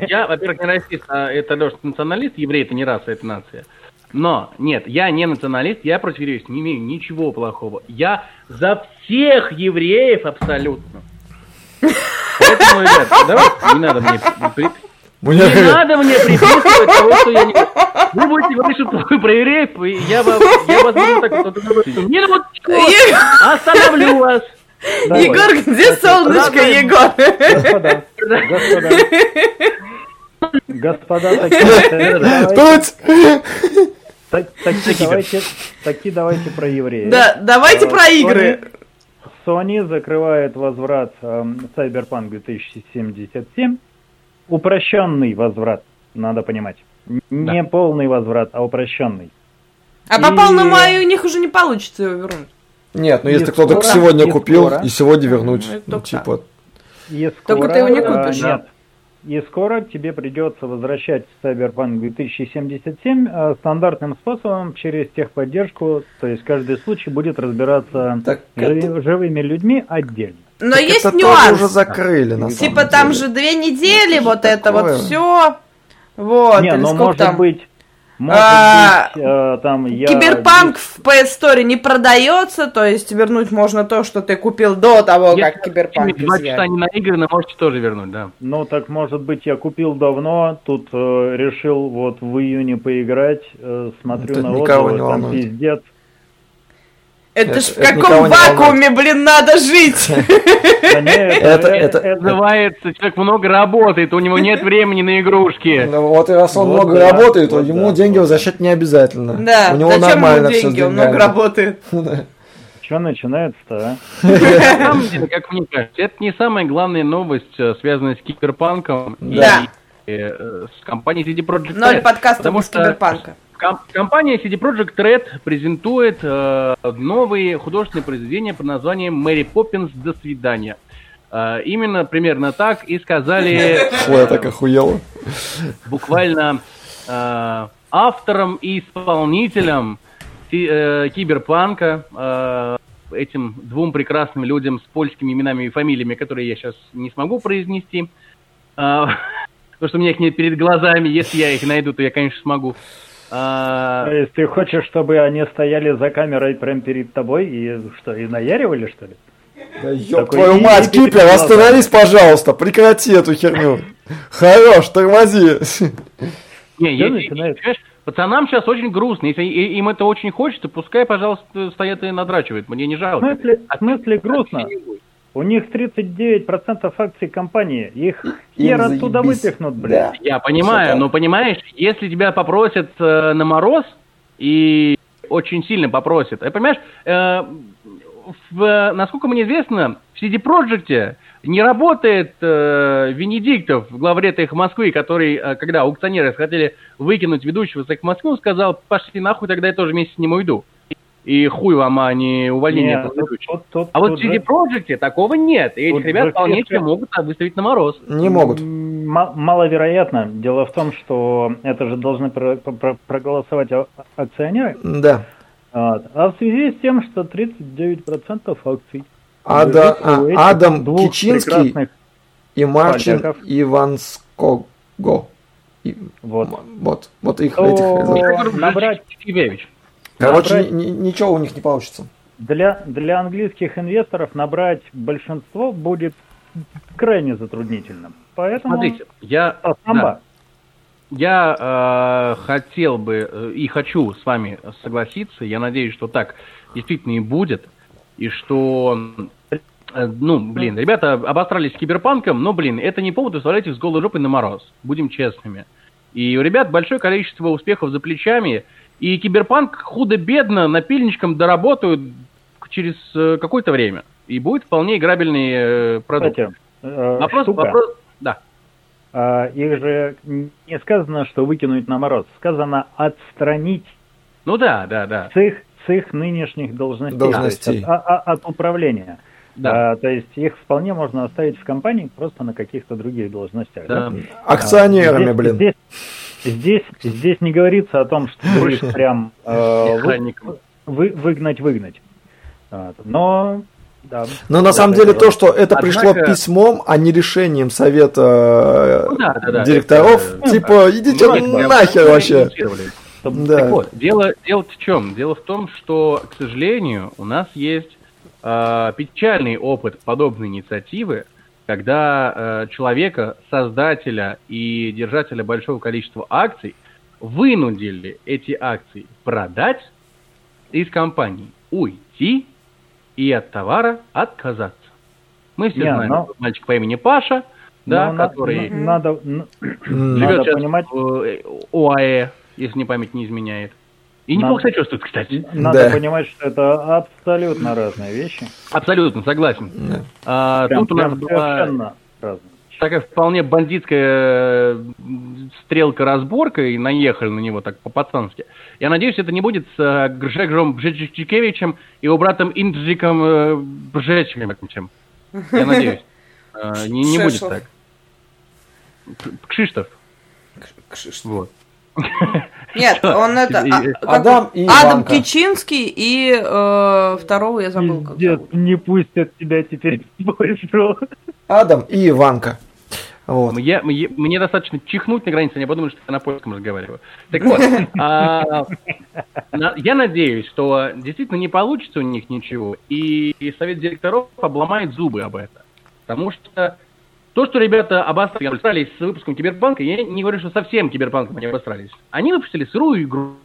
Я, во-первых, не расист, а это Леша националист, еврей это не раса, это нация. Но, нет, я не националист, я против евреев не имею ничего плохого. Я за всех евреев абсолютно. Поэтому, ребят, давайте, не надо мне... при- Мне Не надо мне приписывать того, что я не... Вы будете говорить что-то про евреев, и я вам, я вас буду так вот... Минуточку, Егор, остановлю вас. Давай. Егор, где солнышко, Давай. Егор? Господа, господа, господа, такие, давайте, Тут! так- такие давайте, такие давайте про евреев. Да, давайте А, про игры. Sony закрывает возврат эм, Cyberpunk 2077. Упрощенный возврат, надо понимать. Не полный возврат, а упрощенный. А по полному И- маю у них уже не получится его вернуть. Нет, ну И если кто-то сегодня и купил, скоро. и сегодня вернуть, Ну, ну, только типа... И Только скоро, ты его не э, купишь. нет. И скоро тебе придется возвращать Cyberpunk 2077 э, стандартным способом через техподдержку, то есть каждый случай будет разбираться Так жи- это- живыми людьми отдельно. Но Так есть это тоже нюанс. уже закрыли, на Типа самом там деле. же две недели, Это вот же это вот такое. все. Вот, не, или но сколько может там. быть, может А, быть, э, там я... Киберпанк в PS Store не продается, то есть вернуть можно то, что ты купил до того, как Киберпанк два часа не наиграны, можете тоже вернуть, да. Ну так может быть я купил давно, тут э, решил вот в июне поиграть, э, смотрю Это на никого отзывы, не там волнует. пиздец. Это ж Это- в каком вакууме, блин, надо жить? Это- это- Называется, человек много работает, у него нет времени на игрушки. Ну, вот и раз он много работает, ему деньги возвращать не обязательно. Да, У него зачем нормально ему все деньги, он много работает. Что начинается-то, а? На самом деле, как мне кажется, это не самая главная новость, э, связанная с киберпанком и э, с компанией CD Projekt Ноль подкастов что Киберпанка. Ком- компания CD Projekt Red презентует э, новые художественные произведения под названием «Мэри Поппинс. До свидания». Э, именно примерно так и сказали Ой, я так охуел. буквально э, автором и исполнителем э, киберпанка, э, этим двум прекрасным людям с польскими именами и фамилиями, которые я сейчас не смогу произнести, потому что у меня их нет перед глазами, если я их найду, то я, конечно, смогу. То Э, есть ты хочешь, чтобы они стояли за камерой прямо перед тобой и что, и наяривали, что ли? Да ёб Такой твою мать, Кипер, остановись, пожалуйста, прекрати эту херню. Хорош, тормози. не, понимаешь, пацанам сейчас очень грустно, если им это очень хочется, пускай, пожалуйста, стоят и надрачивают, мне не В жалко. смысле, в смысле грустно? У них 39% акций компании. Их хер оттуда выпихнут, блядь. Да. Я понимаю, но понимаешь, если тебя попросят э, на мороз и очень сильно попросят, э, понимаешь, э, в- насколько мне известно, в CD Projekt не работает э, Венедиктов, главред их Москвы, который, э, когда аукционеры хотели выкинуть ведущего с их Москву, сказал, пошли нахуй, тогда я тоже вместе с ним уйду. И хуй вам, а не увольнение Нет, тут- тут- тут- А вот в CD Projekt такого нет, и этих ребят вполне себе могут выставить на мороз. Не могут. маловероятно. Дело в том, что это же должны про про проголосовать акционеры. Да. Вот. А в связи с тем, что 39% акций. Ада, а, Адам Кичинский и Марчин Иванского. И, вот. вот. Вот их этих. Набрать... Короче, набрать... ничего у них не получится. Для, для английских инвесторов набрать большинство будет крайне затруднительным. Поэтому... Смотрите, я... Да, я э, хотел бы э, и хочу с вами согласиться. Я надеюсь, что так действительно и будет. И что э, ну, блин, ребята обострались киберпанком, но, блин, это не повод выставлять их с голой жопой на мороз. Будем честными. И у ребят большое количество успехов за плечами. И киберпанк худо-бедно напильничком доработают через э, какое-то время. И будет вполне играбельный э, продукт. Кстати, э, вопрос, штука. вопрос, да. А, их же не сказано, что выкинуть на мороз. Сказано отстранить. Ну да, да, да. С их, с их нынешних должностей. должностей. От, от, от управления. Да. А, то есть их вполне можно оставить в компании просто на каких-то других должностях. Да. Да? Акционерами, здесь, блин. Здесь, здесь, здесь не говорится о том, что их прям э, вы, выгнать, выгнать. Но да. Но на да, самом да, деле да. то, что это Однако... пришло письмом, а не решением совета ну, да, да, да, директоров, это, типа, ну, идите ну, нахер вообще. Да. Так вот, дело, дело в чем? Дело в том, что, к сожалению, у нас есть э, печальный опыт подобной инициативы, когда э, человека, создателя и держателя большого количества акций вынудили эти акции продать из компании, уйти и от товара отказаться. Мы все Не, знаем, но... мальчик по имени Паша, да, но который надо, живет сейчас понимать... в ОАЭ, если не память не изменяет. И надо, неплохо себя чувствует, кстати. Надо да. понимать, что это абсолютно разные вещи. Абсолютно, согласен. Да. А, прям, тут у нас была такая вполне бандитская стрелка-разборка, и наехали на него так по-пацански. Я надеюсь, это не будет с э, Гржегом Бжечкевичем и его братом Инджиком э, Бжечкевичем. Я надеюсь. Э, не, не будет так. Кшиштов. Кшиштов. Вот. Нет, он это... А, Адам и Адам Кичинский и э, второго я забыл. Как не пустят тебя теперь больше. Адам и Иванка. Вот. Я, мне, мне достаточно чихнуть на границе, они подумают, что я на польском разговариваю. Так вот, а, я надеюсь, что действительно не получится у них ничего, и, и совет директоров обломает зубы об этом. Потому что то, что ребята обосрались с выпуском Киберпанка, я не говорю, что совсем Киберпанком они обосрались. Они выпустили сырую игру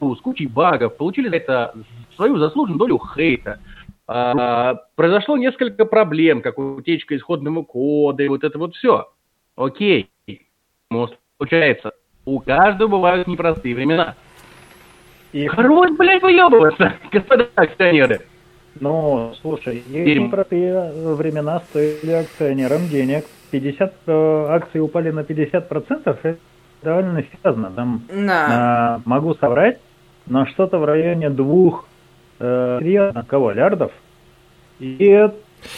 с кучей багов, получили за это свою заслуженную долю хейта. А, произошло несколько проблем, как утечка исходного кода и вот это вот все. Окей, может, получается, у каждого бывают непростые времена. И... Хорош, блядь, выебываться, господа акционеры. Ну, слушай, эти непростые времена стоили акционерам денег. 50 э, акций упали на 50%, это довольно серьезно. Там, да. э, могу соврать, но что-то в районе двух э, серьезно, кого, лярдов. И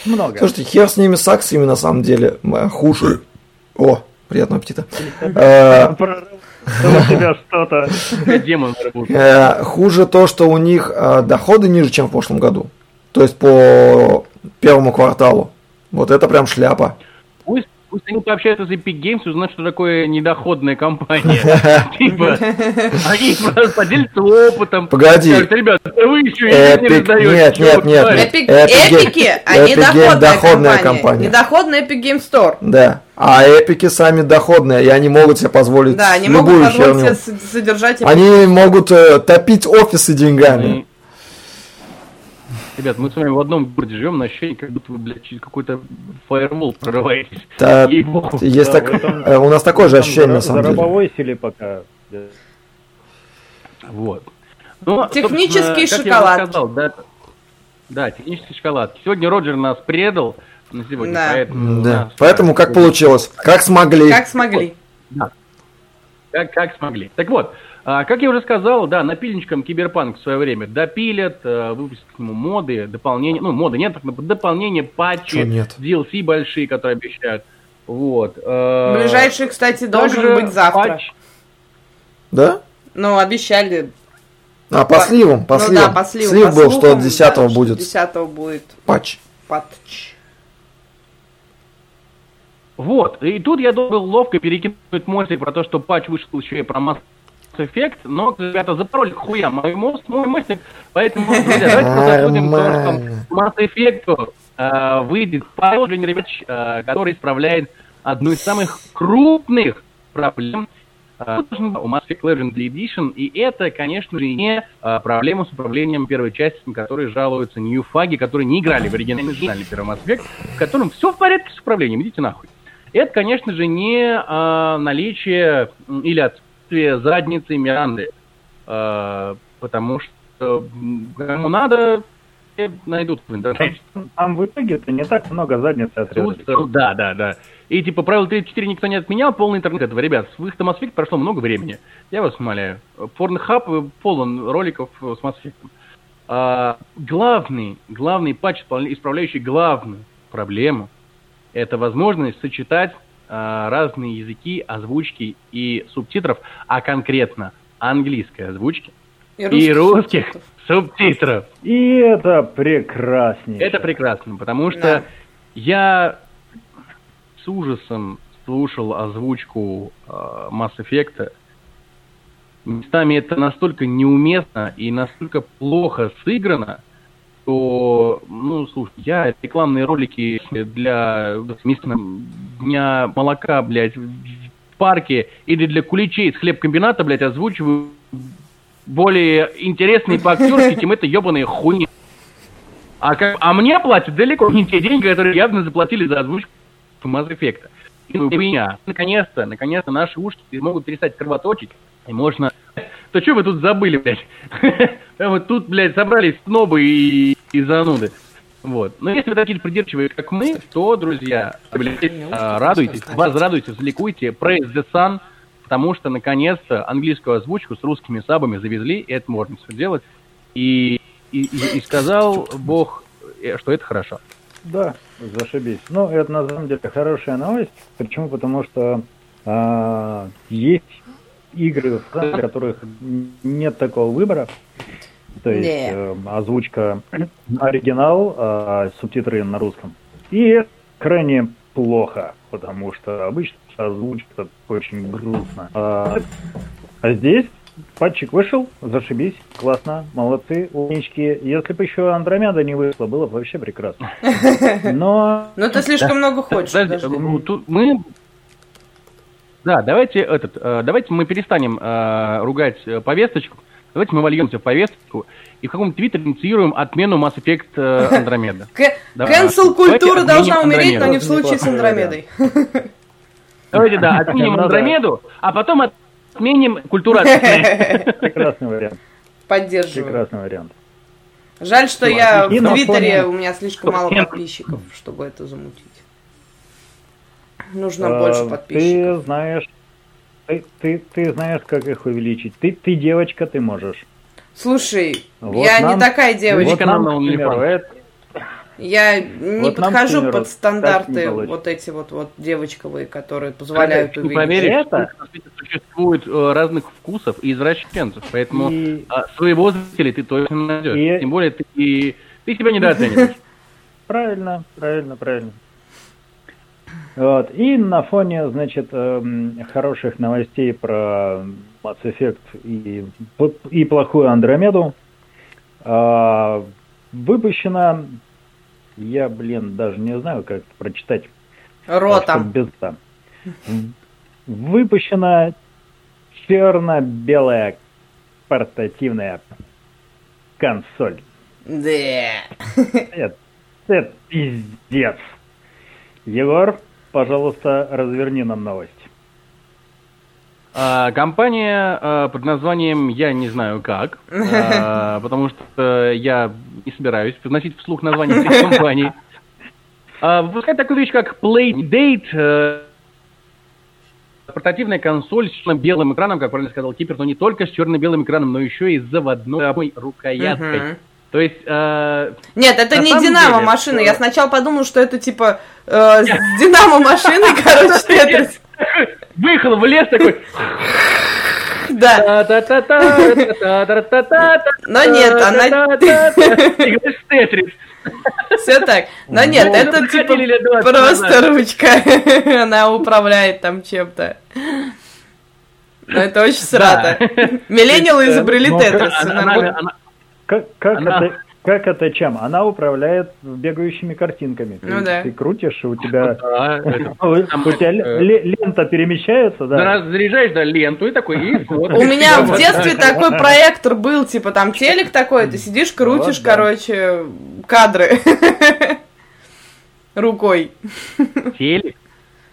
много. Слушайте, хер с ними с акциями на самом деле хуже. О, приятного аппетита. Э, тебя что-то. Демон э, Хуже то, что у них э, доходы ниже, чем в прошлом году. То есть по первому кварталу. Вот это прям шляпа. Пусть Пусть они пообщаются с Epic Games и узнают, что такое недоходная компания. Типа, они поделятся опытом. Погоди. Ребята, вы еще не Нет, нет, нет. Эпики, они доходная компания. Недоходная Epic Game Store. Да. А эпики сами доходные, и они могут себе позволить да, они любую могут позволить себе содержать Они могут э, топить офисы деньгами. Ребят, мы с вами в одном городе живем, на ощущение, как будто вы, блядь, через какой-то фаервол прорываетесь. Да, есть так, э, у нас такое же ощущение, на самом деле. сели пока. Вот. Ну, Технический шоколад. Сказал, да, да, технический шоколад. Сегодня Роджер нас предал на сегодня, да. поэтому... Да, поэтому как получилось? Как смогли? Как смогли. Да. Как, как смогли. Так вот, а, как я уже сказал, да, напильничком Киберпанк в свое время допилят, э, выпустят к нему моды, дополнения, ну, моды нет, дополнения, патчи, нет? DLC большие, которые обещают. Вот. э, Ближайший, кстати, должен также быть завтра. патч- Да? Ну, обещали. А, по сливам, по ну сливам. да, по сливам. Слив по был, что слухам, 10 да, будет 10 будет патч. патч. Вот, и тут я должен был ловко перекинуть мостик про то, что патч вышел еще и про Mass Effect, но ребята запороли к хуям мой мост, мой мостик, поэтому, друзья, давайте Нормально. что Mass Effect э, выйдет продолжение речь, э, который исправляет одну из самых крупных проблем э, у Mass Effect Legendary Edition, и это, конечно же, не э, проблема с управлением первой части, на которые жалуются ньюфаги, которые не играли в оригинальный оригинальный первый Mass Effect, в котором все в порядке с управлением, идите нахуй. Это, конечно же, не э, наличие или отсутствие задницы Миранды, Э, потому что кому надо, все найдут в интернете. Там в итоге-то не так много задницы отрезали. Тут- Да, да, да. И типа правило 34 никто не отменял, полный интернет этого. Ребят, с выходом Mass Effect прошло много времени. Я вас умоляю. Pornhub полон роликов э, с Mass Effect. А, главный, главный патч, исправляющий главную проблему, это возможность сочетать разные языки озвучки и субтитров, а конкретно английской озвучки и русских субтитров. И это прекраснее. Это прекрасно, потому что Да. я с ужасом слушал озвучку э, Mass Effect. Местами это настолько неуместно и настолько плохо сыграно, что, ну, слушай, я рекламные ролики для мистера дня молока, блядь, в парке или для куличей с хлебкомбината, блядь, озвучиваю более интересные по актерски, чем это ебаные хуйни. А, как, а мне платят далеко не те деньги, которые явно заплатили за озвучку Mass Effect. И ну, меня. Наконец-то, наконец-то наши ушки могут перестать кровоточить, и можно... То что вы тут забыли, блядь? Прямо тут, блядь, собрались снобы и, и зануды. Вот. Но если вы такие придирчивые, как мы, то, друзья, блядь, а, радуйтесь, возрадуйтесь, ликуйте, praise the sun, потому что, наконец-то, английскую озвучку с русскими сабами завезли, и это можно все делать. И, и, и- и сказал Бог, э, что это хорошо. Да, зашибись. Ну, это на самом деле хорошая новость. Почему? Потому что а, есть игры, в которых нет такого выбора. То есть Не. э, озвучка оригинал, а субтитры на русском. И это крайне плохо, потому что обычно озвучка очень грустно. А, а здесь патчик вышел, зашибись, классно, молодцы, умнички. Если бы еще Андромеда не вышла, было бы вообще прекрасно. Но Ну, ты слишком много хочешь. Ну, мы... Да, давайте этот, э, давайте мы перестанем э, ругать э, повесточку, давайте мы вольемся в повестку и в каком-то твиттере инициируем отмену Mass Effect Андромеда. Cancel культура должна умереть, но не в случае с Андромедой. Давайте, да, отменим. Андромеду, а потом отменим культуру прекрасный вариант, Поддерживаю. прекрасный вариант. Жаль, что я в Твиттере у меня слишком мало подписчиков, чтобы это замутить. Нужно А, больше Ты подписчиков. знаешь, ты, ты, ты знаешь, как их увеличить. Ты, ты девочка, ты можешь. Слушай, Вот я нам- не такая девочка. Вот нам к на примеру, OnlyFans. это- Я не Вот нам, подхожу примеру, под стандарты вот эти вот, вот девочковые, которые позволяют Ты увидеть. поверишь, Это- существует э, разных вкусов и извращенцев, поэтому И- а, своего зрителя ты точно найдешь. И- Тем более ты, ты себя недооцениваешь. Правильно, правильно, правильно. Вот. И на фоне, значит, эм, хороших новостей про Mass Effect и, и плохую Андромеду а, выпущена, я, блин, даже не знаю, как это прочитать. Ротом. без. Выпущена черно-белая портативная консоль. Да. Это, это пиздец. Егор, пожалуйста, разверни нам новость. А, компания а, под названием «Я не знаю как», а, потому что я не собираюсь вносить вслух название этой компании. А, Выпускает такую вещь, как Playdate, э, портативная консоль с черно-белым экраном, как правильно сказал Кипер, но не только с черно-белым экраном, но еще и с заводной рукояткой. Мгм. То есть... Э, Нет, это не Динамо деле, машина. Что... Я э, сначала подумал, что это типа э, Динамо машины, короче, Тетрис. Выехал в лес такой... Да. Но нет, она... Играешь в Тетрис. Все так. Но нет, ну, это ну, типа просто ручка. Она управляет там чем-то. Но это очень срато. Миллениалы изобрели э, Тетрис. Как, как, Она- это, как это чем? Она управляет бегающими картинками. Ты, Ну да. ты крутишь, и у тебя, у, тебя э, ле- лента перемещается, да? Раз заряжаешь, да, ленту и такой, и вот. У меня в детстве так. такой проектор был, типа там телек такой, ты сидишь, крутишь, короче, кадры рукой. Телек.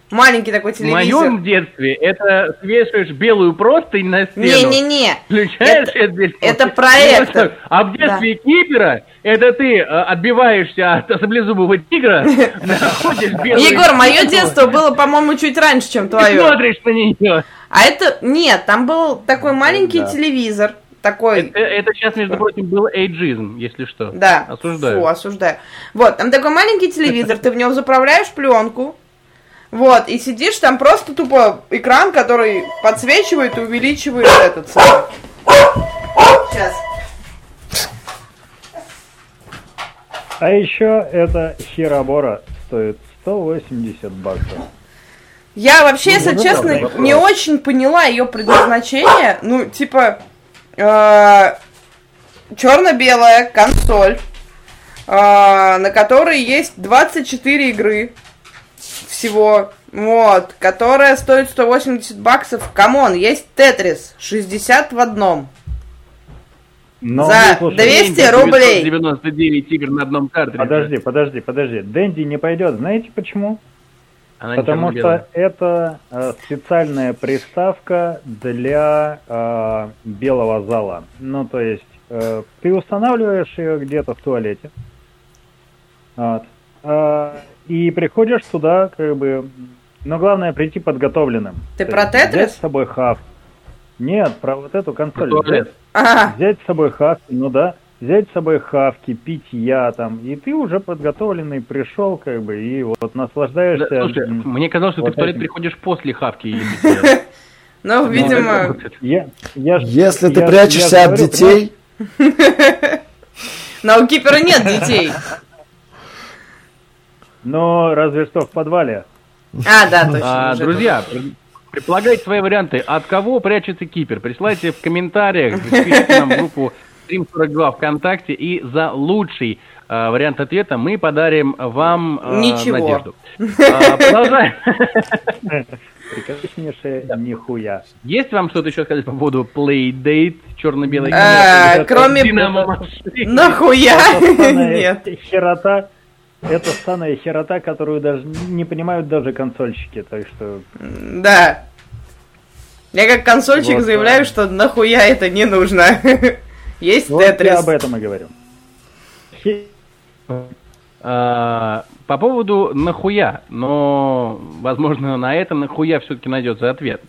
Маленький такой В телевизор. моем детстве это свешиваешь белую простынь на стену. Не-не-не. Включаешь Это- это, здесь. это проектор. А в детстве кипера это ты э, отбиваешься от саблезубого тигра, находишь белую Егор, мое детство было, по-моему, чуть раньше, чем твое. смотришь на нее. А это... Нет, там был такой маленький Да. телевизор. Такой... Это, это сейчас, между прочим, был эйджизм, если что. Да. Осуждаю. Фу, осуждаю. Вот, там такой маленький телевизор, ты в него заправляешь пленку. Вот, и сидишь, там просто тупо экран, который подсвечивает и увеличивает этот самый. Сейчас. А еще эта херобора стоит 180 баксов. Я вообще, если Ну, честно, да, не очень поняла ее предназначение. Ну, типа, э, черно-белая консоль, э, на которой есть 24 игры всего, вот, которая стоит 180 баксов. Come on, есть Тетрис, 60 в одном. Но, За ну, слушай, 200 рублей. 99 игр на одном картридже. Подожди, подожди, подожди. Дэнди не пойдет. Знаете почему? Она Потому что это э, специальная приставка для э, белого зала. Ну, то есть, э, ты устанавливаешь ее где-то в туалете. Вот. Э, и приходишь туда, как бы. Но главное прийти подготовленным. Ты То про Тетрис? Взять с собой хав. Нет, про вот эту консоль. Взять, Ага. взять с собой хавки, ну да. Взять с собой хавки, питья там. И ты уже подготовленный пришел, как бы, и вот наслаждаешься. Да, слушай, м, мне казалось, что вот ты в туалет этим. приходишь после хавки или. Ну, Ну, видимо. Я, я, Если ты я- прячешься я от говорю, детей, но у Кипера нет детей. Но разве что в подвале. А, да, точно. А, друзья, пр- предполагайте свои варианты. От кого прячется кипер? Присылайте в комментариях, пишите нам в группу Stream 42 ВКонтакте, и за лучший э, вариант ответа мы подарим вам э, Ничего. надежду. А, продолжаем. Прекраснейшее нихуя. Есть вам что-то еще сказать по поводу Playdate черно-белой А, кроме-? Нахуя? Нет. херота, это самая херота, которую даже не понимают даже консольщики, так что Да. Я как консольщик Вот, заявляю, да. что нахуя это не нужно. Есть вот я Тетрис. об этом и говорю. А, По поводу нахуя, но, возможно, на это нахуя все-таки найдется ответ.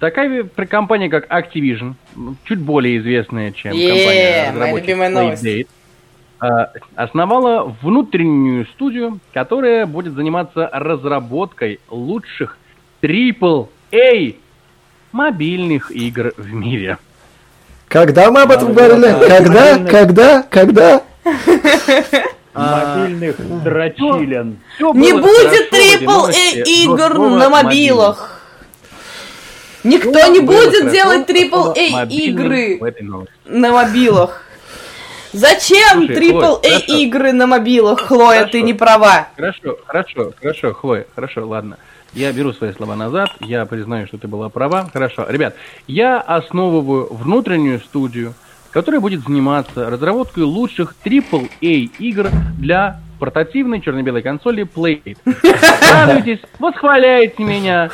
Такая при- компания, как Activision, чуть более известная, чем компания моя разработчик любимая новость. Playdate, основала внутреннюю студию, которая будет заниматься разработкой лучших AAA мобильных игр в мире. когда мы об этом говорили? да, да. Когда? Когда? Когда? Мобильных дрочилен. Не будет AAA игр на мобилах. Никто не будет делать AAA игры на мобилах. Зачем AAA хорошо. игры на мобилах, Хлоя, Хорошо. ты не права. Хорошо, хорошо, хорошо, Хлоя, хорошо, ладно. Я беру свои слова назад, я признаю, что ты была права. Хорошо, ребят, я основываю внутреннюю студию, которая будет заниматься разработкой лучших AAA игр для портативной черно-белой консоли Play. Радуйтесь, восхваляйте меня,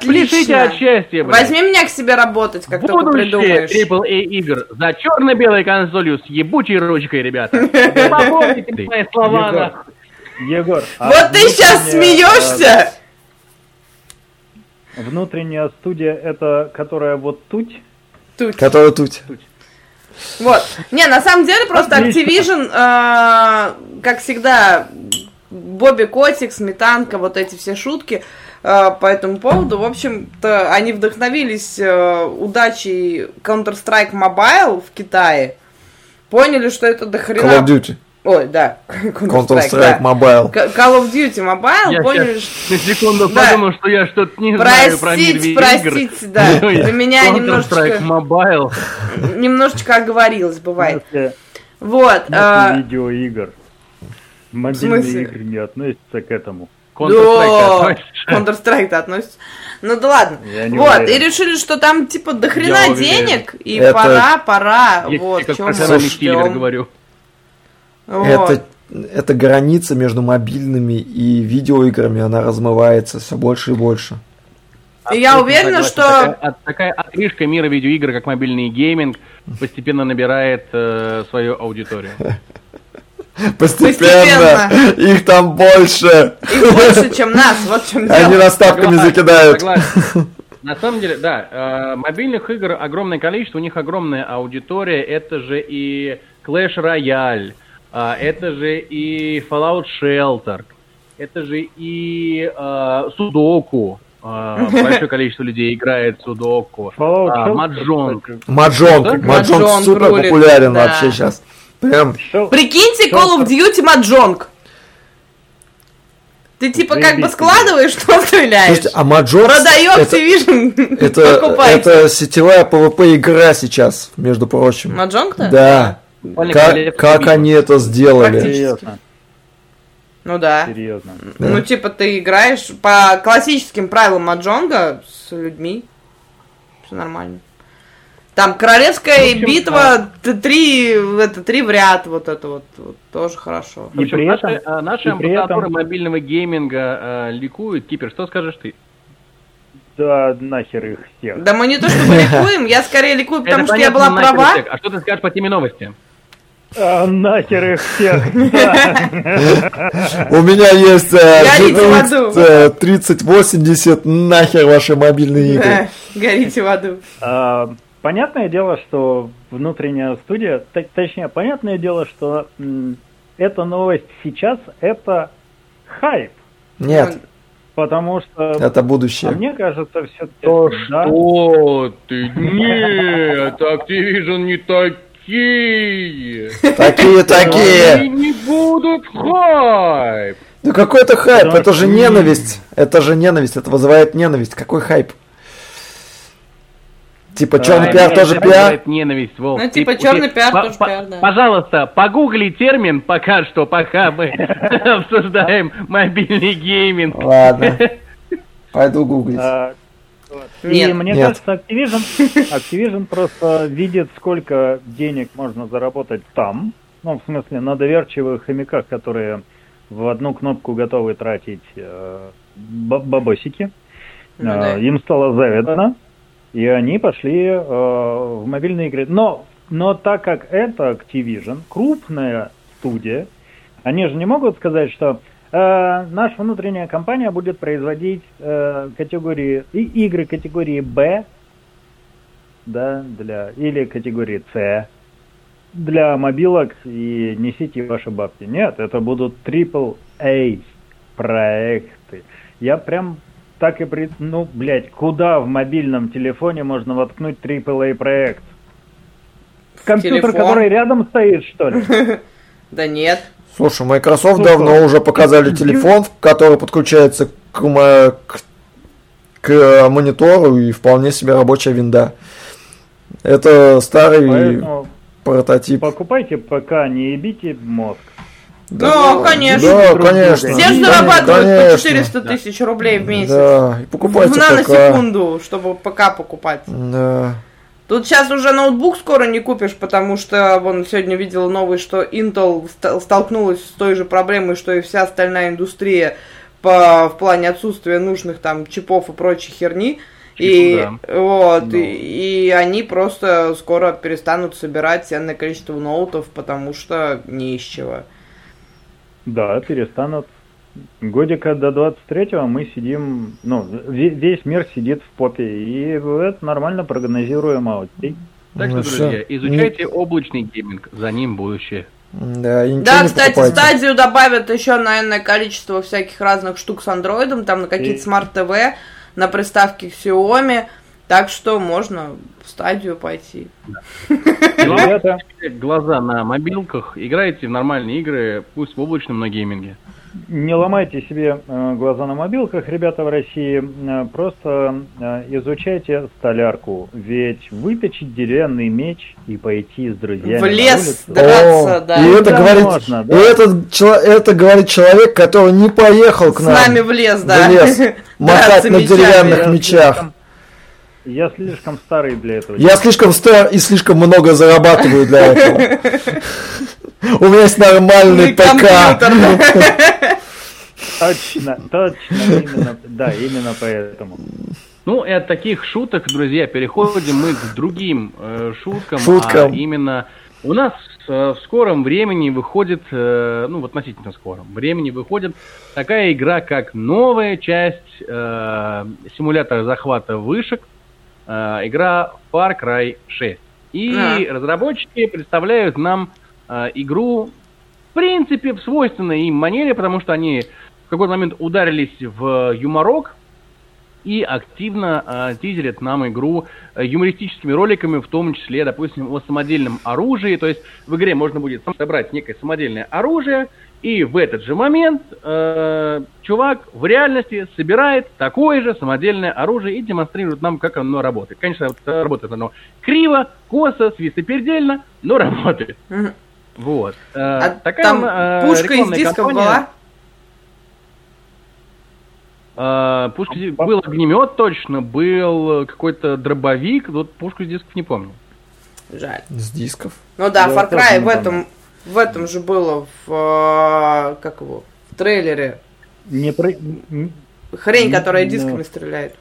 пляшите от Отлично. счастья, блядь. Возьми меня к себе работать, как только Будущее придумаешь. AAA игр за черно-белой консолью с ебучей ручкой, ребята. Попомните мои слова, Егор, нахуй. Егор. а Вот ты сейчас смеешься? Внутренняя студия, это которая вот тут. Тут. Который тут. Вот. Не, на самом деле просто. Activision, э, как всегда, Бобби Котик, Сметанка, вот эти все шутки э, по этому поводу. В общем-то, они вдохновились э, удачей Counter-Strike Mobile в Китае. Поняли, что это до Call of. Duty, Ой, да. Counter-Strike да. Mobile. Call of Duty Mobile, Я поняли, что... на секунду Да. подумал, что я что-то не знаю про мир Простите, видеоигр. простите, да. Для меня Counter-Strike немножечко, Mobile. немножечко оговорилась, бывает. Смысле- Вот. смысле э, видеоигр. Мобильные игры не относятся к этому. Counter-Strike? Counter-Strike-то относится. Ну да ладно. Я не вот, уверен. и решили, что там типа до хрена Я уверен. денег, и Это- пора, пора. Я вот, как профессиональный ждём. киллер говорю. Вот. Это, это граница между мобильными и видеоиграми, она размывается все больше и больше. И я Абсолютно уверена, согласен. что... Такая, такая отрыжка мира видеоигр, как мобильный гейминг, постепенно набирает э, свою аудиторию. Постепенно, их там больше. Их больше, чем нас, вот в чем Они дело. нас тапками Согласен, закидают. согласен. На самом деле, да, э, мобильных игр огромное количество, у них огромная аудитория. Это же и Clash Royale, а, это же и Fallout Shelter, это же и э, Судоку. Э, Большое количество людей играет в Судоку. Fallout А, Маджонг. Маджонг. Маджонг супер рулит, популярен да. вообще сейчас. Прям Прикиньте, Call of Duty Маджонг. Ты типа как бы складываешь, что стреляешь. Слушайте, а Маджонг Продаю это, Activision, это, покупайте. это сетевая PvP игра сейчас, между прочим. Маджонг-то? Да. Как, как они это сделали? Серьезно, Ну да. серьезно. Да. Ну, типа, ты играешь по классическим правилам Маджонга с людьми. Все нормально. Там королевская В общем, битва, т- три, это, три в ряд, вот это вот, вот тоже хорошо. И общем, при наши, этом- э, наши и при амбассадоры этом- мобильного гейминга э, ликуют. Кипер, что скажешь ты? Да нахер их всех. Да мы не то чтобы ликуем, я скорее ликую, потому что я была права. А что ты скажешь по теме новости? А, нахер их всех. Да. У меня есть э. GTX э, 3080, нахер ваши мобильные игры. Да, Горите в аду. А, Понятное дело, что внутренняя студия, точнее, понятное дело, что эта новость сейчас это хайп, Нет, потому что, это а будущее. мне кажется, все Что ты? Нет, Activision не такие. Такие, Они такие. не будут хайп. Ну какой это хайп? Да. Это же ненависть. Это же ненависть. Это вызывает ненависть. Какой хайп? Типа Да, черный и пиар тоже пиар? ненависть, Вов. Ну, типа, чёрный пиар по- тоже по- пиар, да. Пожалуйста, погугли термин пока что, пока мы обсуждаем мобильный гейминг. Ладно. Пойду гуглить. Нет. И мне Нет. кажется, Activision, Activision просто видит, сколько денег можно заработать там. Ну, в смысле, на доверчивых хомяках, которые в одну кнопку готовы тратить э, ба- бабосики. Ну Э, да. Им стало завидно, и они пошли э, в мобильные игры. Но, но так как это Activision, крупная студия, они же не могут сказать, что э, наша внутренняя компания будет производить э, категории и игры категории Б, да, для или категории С для мобилок и несите ваши бабки. Нет, это будут AAA проекты. Я прям так и при... Ну, блядь, куда в мобильном телефоне можно воткнуть AAA проект? Компьютер, телефон. который рядом стоит, что ли? Да нет. Слушай, Microsoft Ну давно что? уже показали телефон, который подключается к, к, к монитору и вполне себе рабочая винда. Это старый Поэтому прототип. покупайте ПК, не ебите мозг. Ну, конечно. Да, конечно. Все же Конечно, зарабатывают по конечно. 400 тысяч рублей в месяц. Да, и В покупайте ПК. наносекунду, чтобы ПК покупать. Да. Тут сейчас уже ноутбук скоро не купишь, потому что, вон, сегодня видела новость, что Intel ст- столкнулась с той же проблемой, что и вся остальная индустрия по, в плане отсутствия нужных там чипов и прочей херни. И, Чипы, вот, Ну. и, и они просто скоро перестанут собирать энное количество ноутов, потому что не из чего. Да, перестанут. Годика до 23-го мы сидим, ну, ве- весь мир сидит в попе, и это нормально прогнозируемо. Окей. Так Ну, что, друзья, изучайте облачный гейминг, за ним будущее. Да, Да, не кстати, покупайте. Stadia добавят еще, наверное, количество всяких разных штук с андроидом, там на какие-то И- смарт-ТВ, на приставке Xiaomi, так что можно в Stadia пойти. Ребята, глаза на мобилках, играйте в нормальные игры, пусть в облачном, но гейминге. Не ломайте себе э, глаза на мобилках, ребята в России. Э, Просто э, изучайте столярку. Ведь выточить деревянный меч и пойти с друзьями В на лес улицу- драться, О, да. И это Да, говорит, можно, и да. этот чело- это говорит человек, который не поехал к С нам. нами в лес, да. В лес. Махать Драться на деревянных мечах. Я слишком старый для этого. Я слишком стар и слишком много зарабатываю для этого. У меня есть нормальный И ПК. Точно, точно, именно, да, именно поэтому. Ну и от таких шуток, друзья, переходим мы к другим э, шуткам. Шуткам. А именно у нас э, в скором времени выходит, э, ну в относительно скором времени выходит такая игра, как новая часть э, симулятора захвата вышек, э, игра Far Cry 6. И А. разработчики представляют нам игру, в принципе, в свойственной им манере, потому что они в какой-то момент ударились в юморок, и активно э, тизерят нам игру э, юмористическими роликами, в том числе, допустим, о самодельном оружии. То есть в игре можно будет собрать некое самодельное оружие, и в этот же момент э, чувак в реальности собирает такое же самодельное оружие и демонстрирует нам, как оно работает. Конечно, э, работает оно криво, косо, свистопердельно, но работает. Вот. Э, А такая, там э, пушка из дисков кампания. была? А, пушка из- был огнемет точно, был какой-то дробовик, вот пушку из дисков не помню. Жаль. С дисков. Ну да, Я Far Cry в этом, в этом же было в, э, как его, в трейлере. Не про... Хрень, которая Ну, дисками стреляет.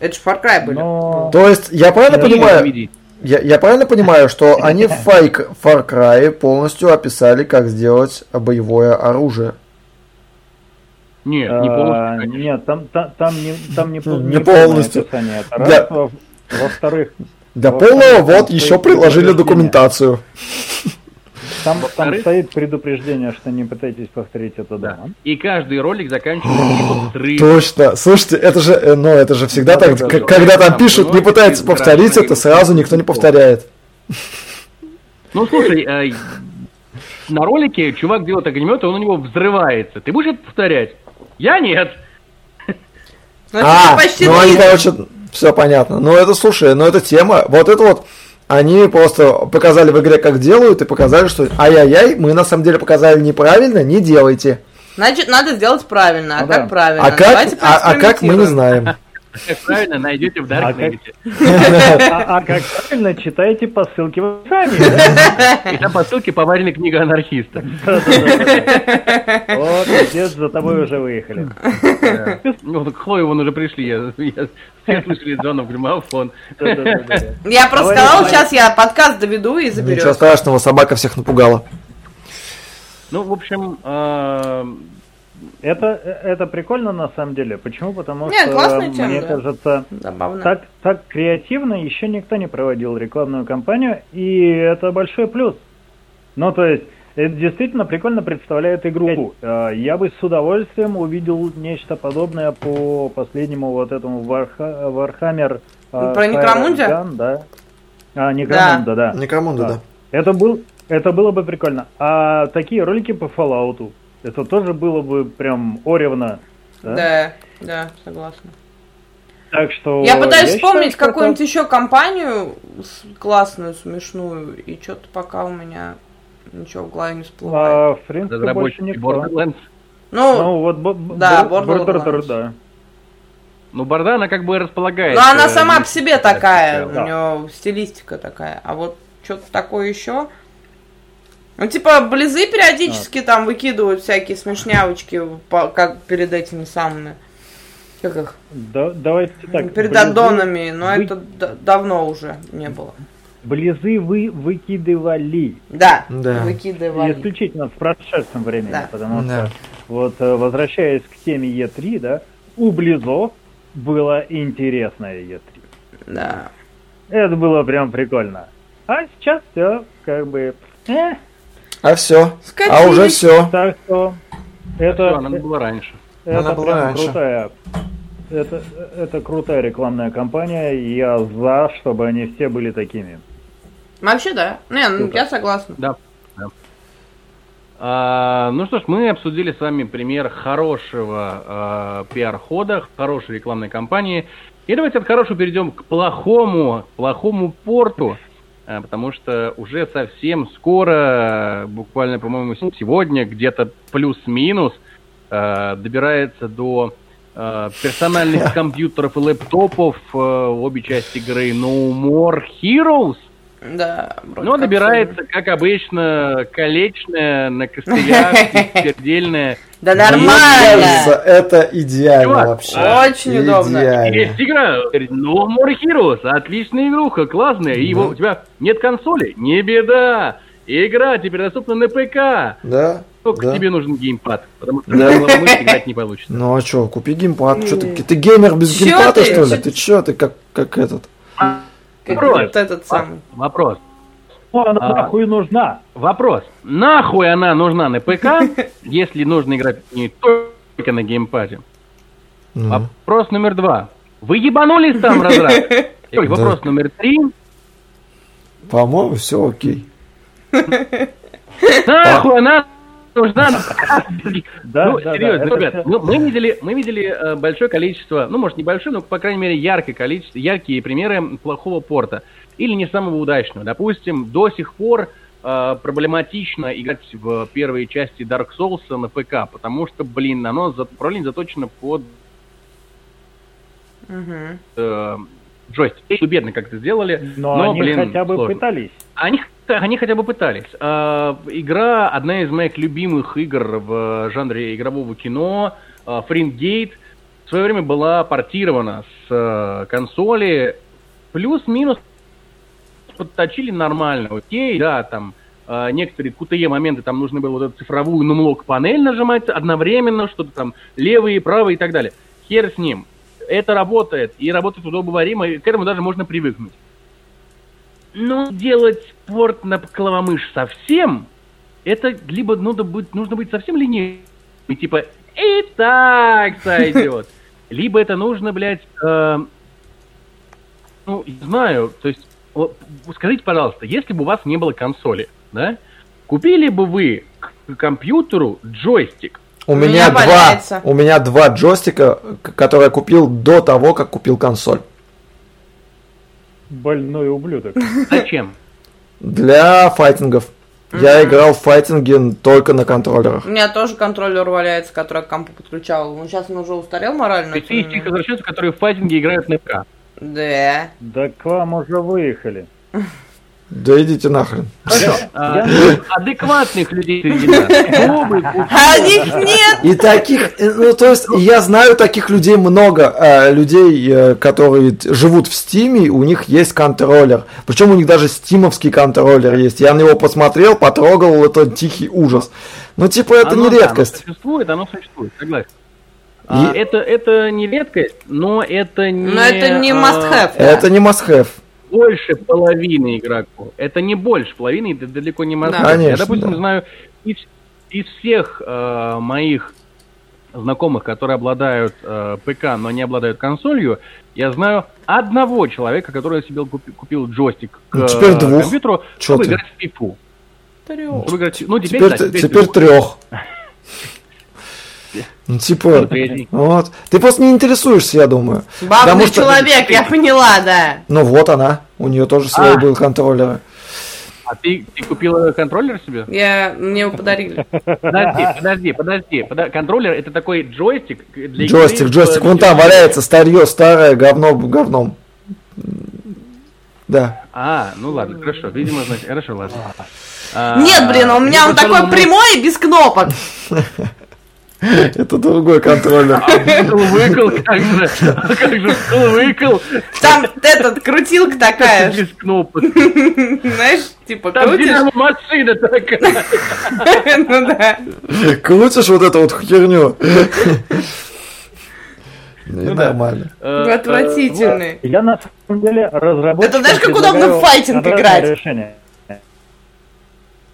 Это же Far Cry были. Но... То есть, я правильно Я понимаю, Видеть. Я, я правильно понимаю, что они в Far Far Cry полностью описали, как сделать боевое оружие. Нет, не а, полностью. конечно. Нет, там, та- там не, там не, полностью. описание. Это Да. раз. Во- Во-вторых, Для Во-вторых, полного там вот еще приложили документацию. там, там стоит предупреждение, что не пытайтесь повторить это Да. дома. И каждый ролик заканчивается. Точно. Слушайте, это же, э, ну, это же всегда Да, так, да, да. когда там пишут, не из повторить это, сразу никто не повторяет. Ну слушай, э, на ролике чувак делает огнемет, и он у него взрывается. Ты будешь это повторять? Я нет. Ну, это А, ну они, короче, все понятно. Ну это, слушай, ну это тема, вот это вот, они просто показали в игре, как делают, и показали, что ай-яй-яй, мы на самом деле показали неправильно, не делайте. Значит, надо сделать правильно. А Ну как да. правильно? А как, а, а как мы не знаем. Как правильно найдете в А Даркнете. А, а как правильно читайте по ссылке в описании. И там по ссылке поваренная книга анархиста. Вот, здесь за тобой уже выехали. Ну, Хлоя вон уже пришли, я, я- все слышали звонок в граммофон. Я просто говори. сейчас я подкаст доведу и Ничего заберешь. страшного, собака всех напугала. Ну, в общем, э, Это, это прикольно на самом деле. Почему? Потому Не, что, тема, мне да. кажется, Забавно. так, так креативно еще никто не проводил рекламную кампанию, и это большой плюс. Ну, то есть, это действительно прикольно представляет игру. Э, Я бы с удовольствием увидел нечто подобное по последнему вот этому Варха- Warhammer. э, Про Некромунда? Да. А, Некромунда, да. Некромунду, Да. да. Это, был, это было бы прикольно. А такие ролики по Fallout, это тоже было бы прям оревно. Да? Да, да, согласна. Так что... Я пытаюсь считаю, вспомнить какую-нибудь еще компанию классную, смешную, и что-то пока у меня ничего в голове не это, всплывает. а, в принципе, больше никто. Borderlands. Ну, Ну, вот бо- да, Бор- Borderlands. Border- да. Ну, Борда, она как бы располагает. но она э, сама по есть себе такая, у да. нее стилистика такая. А вот что-то такое еще. Ну, типа, близы периодически там выкидывают всякие смешнявочки, по- как перед этими самыми. Как их? Да- давайте так. перед близы- аддонами, но вы- это д- давно уже не было. Близы вы выкидывали. Да, Да. выкидывали. Исключительно в прошедшем времени, Да. потому Да. что вот э, возвращаясь к теме Е3, да, у Близов было интересное Е3. Да. Это было прям прикольно. А сейчас все как бы... э, А все. А Скатились. уже все. так что это, надо было раньше. это Она была раньше. крутая. Это, это крутая рекламная кампания, и я за, чтобы они все были такими. Вообще, да. Не, ну, Круто. я согласна. Да. да. А, ну что ж, мы обсудили с вами пример хорошего а, пиар-хода, хорошей рекламной кампании. И давайте от хорошего перейдем к плохому, плохому порту, а, потому что уже совсем скоро, буквально, по-моему, сегодня, где-то плюс-минус, а, добирается до а, персональных компьютеров и лэптопов а, обе части игры No More Heroes. Да. вроде Но как добирается, как обычно, колечная, на костылях, пердельная. всё. Да нормально. это идеально вообще. очень удобно. Есть игра, No More Heroes, отличная игруха, классная. И у тебя нет консоли? Не беда. Игра теперь доступна на ПК. Да? Только да. тебе нужен геймпад, потому что Да. играть не получится. Ну а чё, купи геймпад. Чё ты, ты геймер без Чё геймпада, ты? что ли? Чё Ты чё, ты как, как этот? Вопрос. вот этот самый. Вопрос. Ну, она А. нахуй нужна. Вопрос. Нахуй она нужна на ПК, если нужно играть не только на геймпаде? Ну, Вопрос номер два. Вы ебанулись там, разраб? Вопрос номер три. По-моему, все окей. Нахуй она нужна? Да, ну, да, да, серьезно, ребят, ну, мы видели, мы видели э, большое количество, ну, может, небольшое, но, по крайней мере, яркое количество, яркие примеры плохого порта. Или не самого удачного. Допустим, до сих пор э, проблематично играть в первые части Dark Souls на ПК, потому что, блин, оно за, управление заточено под Мгм. э, джойстик. Бедно как это сделали, Но, но, они блин, хотя бы сложно. пытались. Они, они хотя бы пытались. А, игра, одна из моих любимых игр в жанре игрового кино, а, Фрингейт, в свое время была портирована с э, консоли. Плюс-минус подточили нормально. Окей, да, там э, некоторые QTE моменты, там нужно было вот эту цифровую нумлок панель нажимать одновременно, что-то там левые, правые и так далее. Хер с ним. Это работает, и работает удобоваримо, и к этому даже можно привыкнуть. Но делать порт на клавомышь совсем, это либо нужно быть, нужно быть совсем ленивым, и типа, и так сойдет. Либо это нужно, блядь, э, ну, не знаю, то есть, вот, скажите, пожалуйста, если бы у вас не было консоли, да, купили бы вы к компьютеру джойстик, У У меня, меня два, у меня два джойстика, которые я купил до того, как купил консоль. Больной ублюдок. зачем? Для файтингов. Я играл в файтинги только на контроллерах. У меня тоже контроллер валяется, который к компу подключал. Ну, сейчас он уже устарел морально. Есть ты из тех возвращенцев, которые в файтинге играют на ПК. Да. Да к вам уже выехали. Да идите нахрен. А, адекватных людей среди нас. А них нет! И таких, э, ну то есть я знаю таких людей много, э, людей, э, которые живут в Стиме, у них есть контроллер. Причем у них даже стимовский контроллер есть. Я на него посмотрел, потрогал, это тихий ужас. Ну типа это Оно, не да, редкость. оно существует, оно существует, согласен. А, И- это, это не редкость, но это не... Но это не а, must-have. Это не must-have. Больше половины игроков. Это не больше половины, это далеко не must Да. Я, допустим, да. знаю из, из всех э, моих знакомых, которые обладают э, ПК, но не обладают консолью, я знаю одного человека, который себе купи- купил джойстик к Ну, теперь двух. компьютеру, Чё чтобы ты? играть в играть в- Ну, теперь, Теперь, да, теперь теперь двух. трех. Ну, типа, Третий. вот. Ты просто не интересуешься, я думаю. Бабный Потому что- человек, я поняла, да. Ну вот она, у нее тоже свой А. был контроллер. А ты, ты купила контроллер себе? Я, мне его подарили. Подожди, подожди, подожди. Подо- Контроллер это такой джойстик для игры Джойстик, в- джойстик, вон там валяется старье, старое, говно говном. Да. А, ну ладно, хорошо. Видимо, значит, хорошо, ладно. А, Нет, блин, у меня он такой прямой и без кнопок. Это другой контроллер. Выкл, как же, а как же выкл, Там этот, крутилка такая, без кнопок. знаешь, типа Там крутишь. машина такая. Ну да. Крутишь вот эту вот херню. Ну, нормально. Э, Вы отвратительный. Я на самом деле разработчик. Это знаешь, как удобно в файтинг играть? Решение.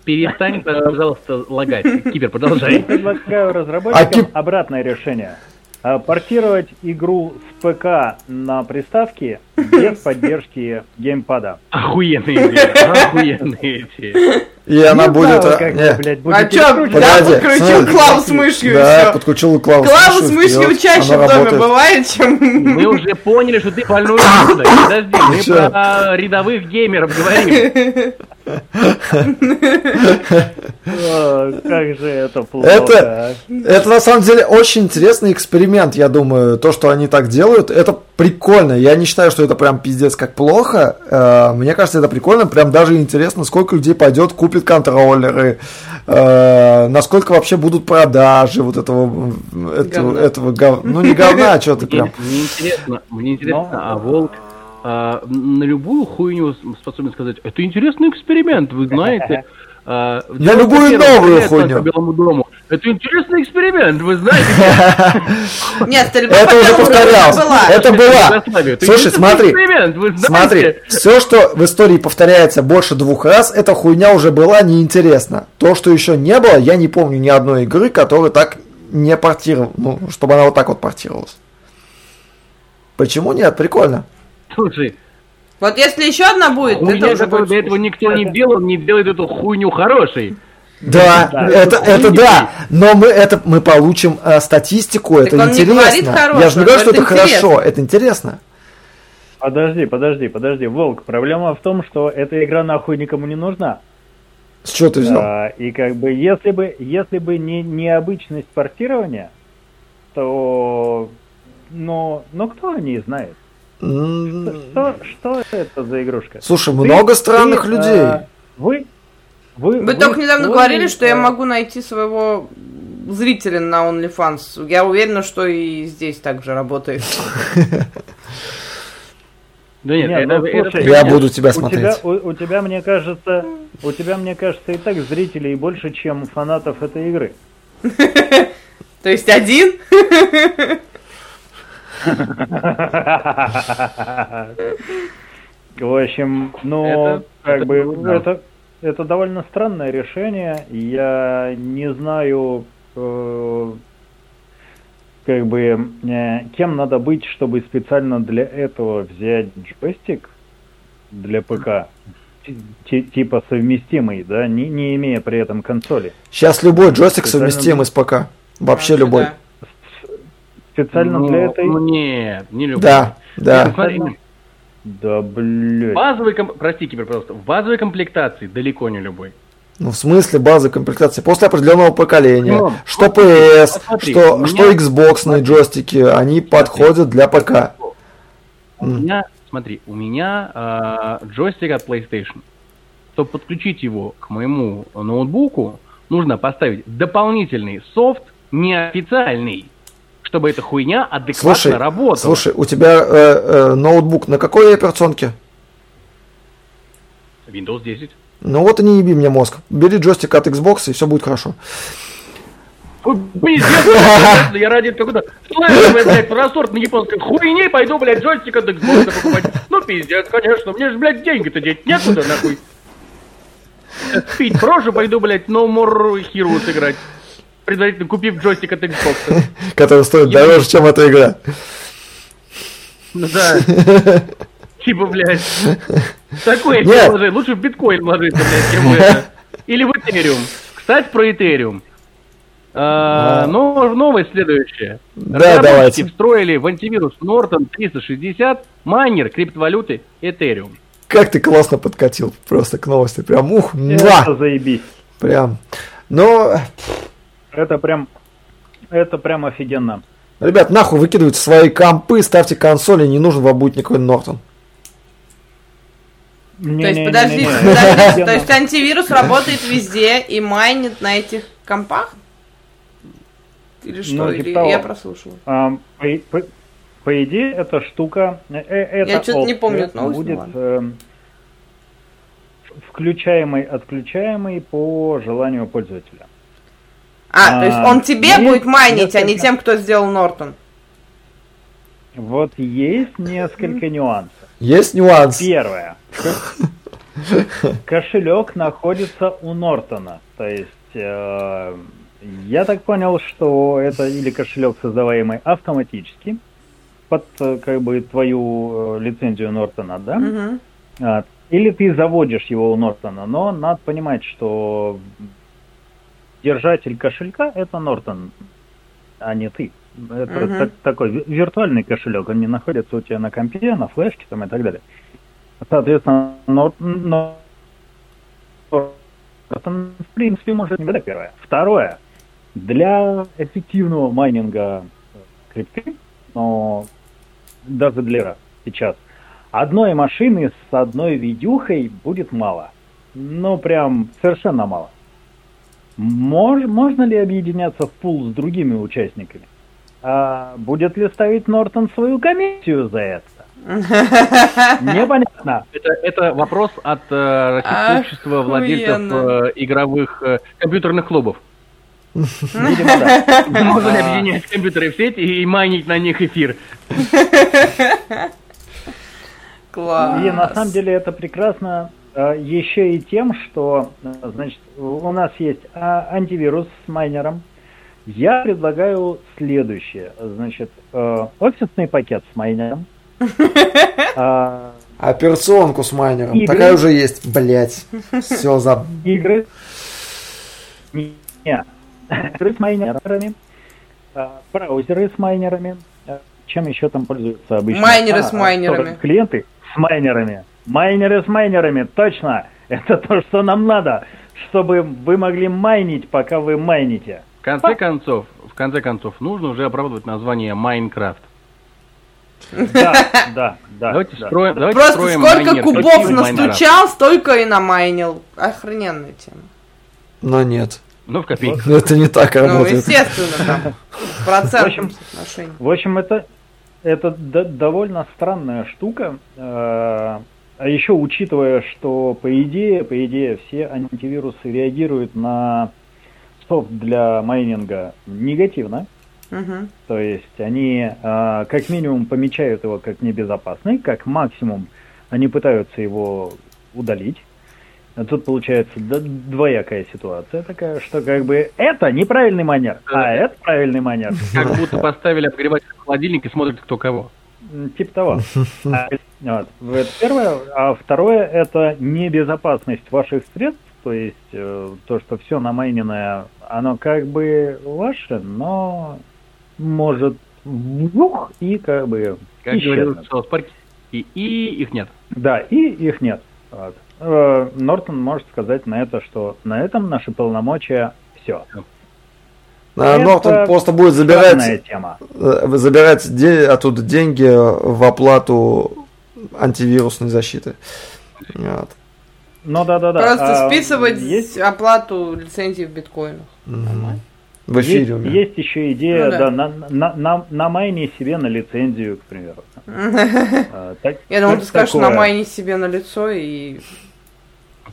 Перестань, пожалуйста, лагать. Кипер, продолжай. предлагаю разработчикам А обратное решение. А, Портировать игру с ПК на приставки без поддержки геймпада. Охуенные. Охуенные идеи. И она Не будет... знаю, а, как не, вы, блядь, А чё, да, подключил клаву с мышью и Да, все. подключил клаву с Клаву с мышью, мышью чаще в доме работает. бывает, чем... Мы уже поняли, что ты больной. Подожди, мы Чё? про рядовых геймеров говорим. Как же это плохо. Это-. Это на самом деле очень интересный эксперимент, я думаю. То, что они так делают, это прикольно. Я не считаю, что это прям пиздец как плохо. Э, Мне кажется, это прикольно. Прям даже интересно, сколько людей пойдет, купит контроллеры, э, насколько вообще будут продажи вот этого, м, этого, Говна. этого гов- Ну, не говна, а что ты Мне, прям. мне интересно, мне интересно, Но- а волк а, на любую хуйню способен сказать, это интересный эксперимент, вы знаете. А, На любую новую хуйню. по Белому дому. Это интересный эксперимент, вы знаете. Нет, стрельба Это уже повторялось. Это была. Слушай, смотри. Смотри, все, что в истории повторяется больше двух раз, эта хуйня уже была неинтересна. То, что еще не было, я не помню ни одной игры, которая так не портировала, ну, чтобы она вот так вот портировалась. Почему нет? Прикольно. Слушай, Вот если еще одна будет, это хуйня, уже которую будет до этого никто не делал, не делает эту хуйню хорошей. Да, Да. это, это да, но мы это мы получим э, статистику, это он не говорит интересно. хорошего, Я же не говорю, что это это хорошо, интересно. это интересно. Подожди, подожди, подожди, Волк. Проблема в том, что эта игра нахуй никому не нужна. С чего ты взял? А, и как бы если бы если бы не необычность портирования, то ну, ну кто о ней знает? Что, что это за игрушка? Слушай, Ты- много странных ты, людей. а, вы, вы, Вы только недавно вы, говорили, что я могу найти своего зрителя на OnlyFans. Я уверена, что и здесь так же работает. Да нет, Не, это, ну, это- слушай, Я это- буду тебя У смотреть. тебя, у, у тебя, мне кажется, у тебя, мне кажется, и так зрителей больше, чем фанатов этой игры. То есть один? В общем, ну, как бы, это, это довольно странное решение. Я не знаю, э, как бы, э, кем надо быть, чтобы специально для этого взять джойстик для ПК. Ти- Типа совместимый, да, не, не имея при этом консоли. Сейчас любой джойстик Специально- совместим с ПК. Вообще А, любой. да. Специально Ну, для этой... Ну нет, не люблю. Да, да. Нет, смотри, Да, блядь. базовый, ком- прости, Кипер, пожалуйста, в базовой комплектации далеко не любой. Ну, в смысле базы комплектации. После определенного поколения. Ну, что смотри, PS, посмотри, что, меня- что Xbox джойстики, они подходят для ПК. У меня, смотри, у меня а, джойстик от PlayStation. Чтобы подключить его к моему ноутбуку, нужно поставить дополнительный софт, неофициальный, чтобы эта хуйня адекватно Слушай, работала. слушай, у тебя э, э, ноутбук на какой операционке? Windows 10. Ну вот и не еби мне мозг. Бери джойстик от Xbox и все будет хорошо. Пиздец, я ради какой-то слэшевой, блядь, просорт на японской хуйне пойду, блядь, джойстик от Xbox покупать. Ну, пиздец, конечно, мне же, блядь, деньги-то деть некуда, нахуй. Пить прошу, пойду, блядь, No More Hero сыграть. Предварительно купив джойстик от Xbox. Который стоит дороже, чем эта игра. Ну да. Типа, блядь. Такое Нет. себе вложить. Лучше в биткоин вложиться, блядь, чем это. Или в Этериум. Кстати, про Этериум. А, но новость следующая. Да, давайте. встроили в антивирус Norton 360 майнер криптовалюты Ethereum. Как ты классно подкатил просто к новости. Прям ух, муа, заебись. прям. Но, Это прям, это прям офигенно. ребят, нахуй выкидывайте свои компы, ставьте консоли, не нужен вам будет никакой Нортон. То есть, подождите, подождите, то есть антивирус работает везде и майнит на этих компах? Или что? Ну, Или типа того. я прослушала? А, по, по- по идее, эта штука, э, э, эта Я чё-то не помню эту новость, ну будет ладно. эм, включаемый, отключаемый по желанию пользователя. А, то есть А, он тебе есть будет майнить, а не несколько- тем, кто сделал Нортон. Вот есть несколько нюансов. Есть нюанс. Первое. Кошелек находится у Нортона. То есть, э, я так понял, что это или кошелек, создаваемый автоматически под э, как бы твою э, лицензию Нортона, да? А, Или ты заводишь его у Нортона, но надо понимать, что держатель кошелька это Нортон, а не ты. Это Мгм. так- такой ви- виртуальный кошелек, он не находится у тебя на компе, на флешке там и так далее. Соответственно, Нор- Нор- Нортон, в принципе, может не это первое. Второе. Для эффективного майнинга крипты, но даже для сейчас, одной машины с одной видюхой будет мало. Ну, прям совершенно мало. Мож- можно ли объединяться в пул с другими участниками? А будет ли ставить Нортон свою комиссию за это? Непонятно. Это, это вопрос от э, Российского общества владельцев э, игровых э, компьютерных клубов. Видимо, да. Можно ли объединять компьютеры в сеть и, и майнить на них эфир? Класс. И на самом деле это прекрасно еще и тем, что э, значит, у нас есть а, антивирус с майнером. Я предлагаю следующее. Значит, э, офисный пакет с майнером. А, Операционку с майнером. Игры. Такая уже есть, блять. Все за... игры. Не, не. игры с майнерами. Браузеры с майнерами. Чем еще там пользуются обычно? Майнеры А, с майнерами. Клиенты с майнерами. Майнеры с майнерами, точно. Это то, что нам надо, чтобы вы могли майнить, пока вы майните. В конце концов, в конце концов, нужно уже оправдывать название Майнкрафт. Да, да, да. Давайте да. строим, давайте Просто строим сколько майнер, кубов настучал, столько и намайнил. Охрененная тема. Но нет. Ну, в копейку. Это не так Ну, работает. естественно, там. В В общем. В общем, это, это довольно странная штука. А еще учитывая, что по идее, по идее, все антивирусы реагируют на софт для майнинга негативно. Мгм. То есть они э, как минимум помечают его как небезопасный, как максимум они пытаются его удалить. А Тут получается двоякая ситуация такая, что как бы это неправильный манер, а это правильный манер. Как будто поставили обогреватель в холодильник и смотрят кто кого. Типа того. А, вот. Это первое. А второе это небезопасность ваших средств. То есть э, то, что все намайненное, оно как бы ваше, но может вух, и как бы Как исчезнуть. говорил Парке, и, и их нет. Да, и их нет. Вот. Э, Нортон может сказать на это, что на этом наши полномочия все. А, Нортон просто будет забирать, тема. э, забирать де- оттуда деньги в оплату антивирусной защиты. Вот. Ну да, да, да. Просто А, списывать есть оплату лицензии в биткоинах. Мгм. В эфириуме. Есть, есть еще идея, Ну да. да, на, на, на, на майне себе на лицензию, к примеру. А, Я думал, ты скажешь, такое. намайни себе на лицо и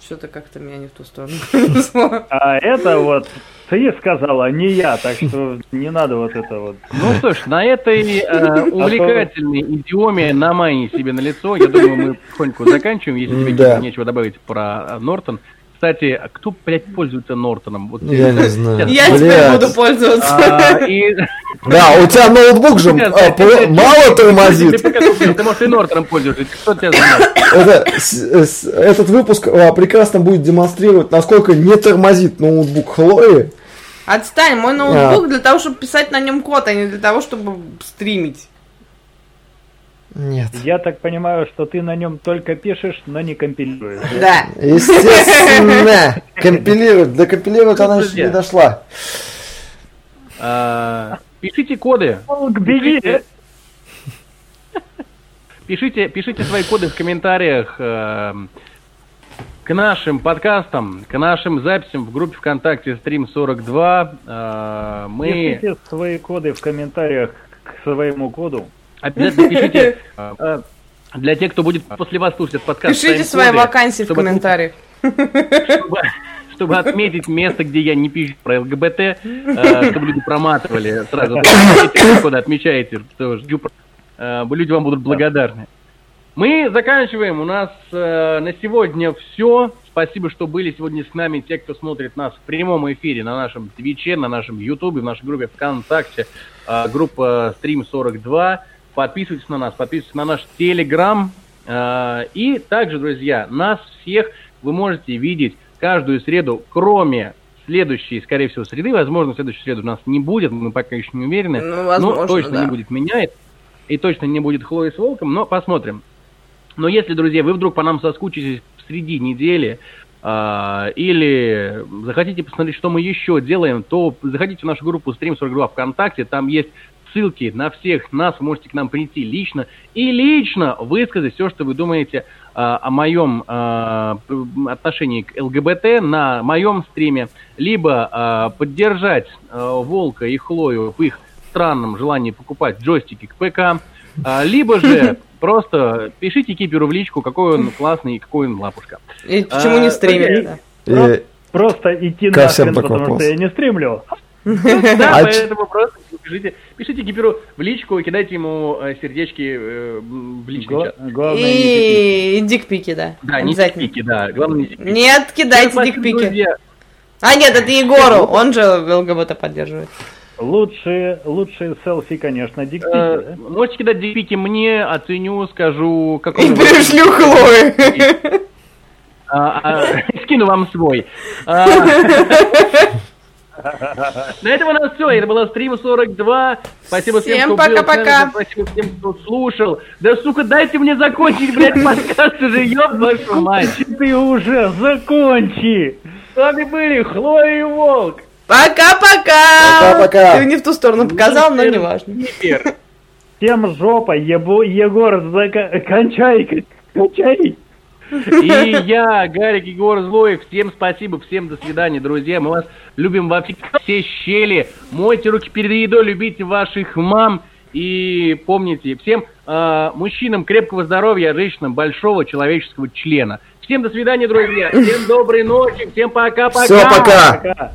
что-то как-то меня не в ту сторону. А это вот ты сказала, не я, так что не надо вот это вот. Ну что ж, на этой э, увлекательной идиоме на майне себе на лицо, я думаю, мы потихоньку заканчиваем, если тебе Да. нечего добавить про э, Нортон. Кстати, а кто, блядь, пользуется Нортоном? Вот Я не знаю. Я теперь Блядь. буду пользоваться. А, и... Да, у тебя ноутбук же а, мало тормозит. Ты, может, и Нортоном пользуешься. Кто тебя знает? Этот выпуск а, прекрасно будет демонстрировать, насколько не тормозит ноутбук Хлои. Отстань, мой ноутбук для того, чтобы писать на нем код, а не для того, чтобы стримить. Нет. Я так понимаю, что ты на нем только пишешь, но не компилируешь. Да. Естественно. Компилирует. До компилирует она еще не дошла. А, Пишите коды. Волк, беги! Пишите, пишите свои коды в комментариях э, к нашим подкастам, к нашим записям в группе ВКонтакте Стрим 42. Э, мы Пишите свои коды в комментариях к своему коду. обязательно пишите э, для тех, кто будет после вас слушать этот подкаст. Пишите свои вакансии в комментариях. Чтобы, чтобы отметить место, где я не пишу про ЛГБТ, э, чтобы люди проматывали сразу. Коды отмечаете, что жду э, люди вам будут благодарны. Мы заканчиваем. У нас э, на сегодня все. Спасибо, что были сегодня с нами те, кто смотрит нас в прямом эфире на нашем Твиче, на нашем Ютубе, в нашей группе ВКонтакте, э, группа Stream 42. Подписывайтесь на нас, подписывайтесь на наш Телеграм. Э, и также, друзья, нас всех вы можете видеть каждую среду, кроме следующей, скорее всего, среды. Возможно, следующей среды у нас не будет, мы пока еще не уверены. Ну, возможно, но точно да. не будет меня и точно не будет Хлои с Волком, но посмотрим. Но если, друзья, вы вдруг по нам соскучитесь среди недели, а, или захотите посмотреть, что мы еще делаем, то заходите в нашу группу Stream 42 ВКонтакте, там есть ссылки на всех нас, можете к нам прийти лично и лично высказать все, что вы думаете а, о моем а, отношении к ЛГБТ на моем стриме, либо поддержать Волка и Хлою в их странном желании покупать джойстики к ПК, либо же просто пишите Киперу в личку, какой он классный и какой он лапушка. И почему А, не стримит? да? И- Просто идти такой потому вопрос. что я не стримлю. Да, А поэтому просто пишите, пишите Киперу в личку и кидайте ему э, сердечки э, в личный чат. И дикпики, да. Да, не тикпики, да. Главное не. Нет, кидайте дикпики. А, нет, это Егору, он же ЛГБТ поддерживает. Лучшие, лучшие селфи, конечно, дикпики. Э, да? Можете кидать дикпики мне, оценю, скажу, И какой... пришлю Хлое. А, а, Скину вам свой. А, На этом у нас все. Это было стрим 42. Спасибо всем, Всем кто был с нами, пока-пока. Спасибо всем, кто слушал. Да, сука, дайте мне закончить, блядь, подкаст уже, ёб вашу мать. Ты уже закончи! С вами были Хлоя и Волк. Пока-пока! Пока-пока. Ты не в ту сторону показал, но не важно. Всем жопа, ебу, Егор, зака... кончай, кончай! И я, Гарик Егор Злоев. Всем спасибо, всем до свидания, друзья. Мы вас любим во все щели. Мойте руки перед едой, любите ваших мам. И помните, всем э, мужчинам крепкого здоровья, а женщинам большого человеческого члена. Всем до свидания, друзья. Всем доброй ночи. Всем пока-пока. Все, пока. Пока.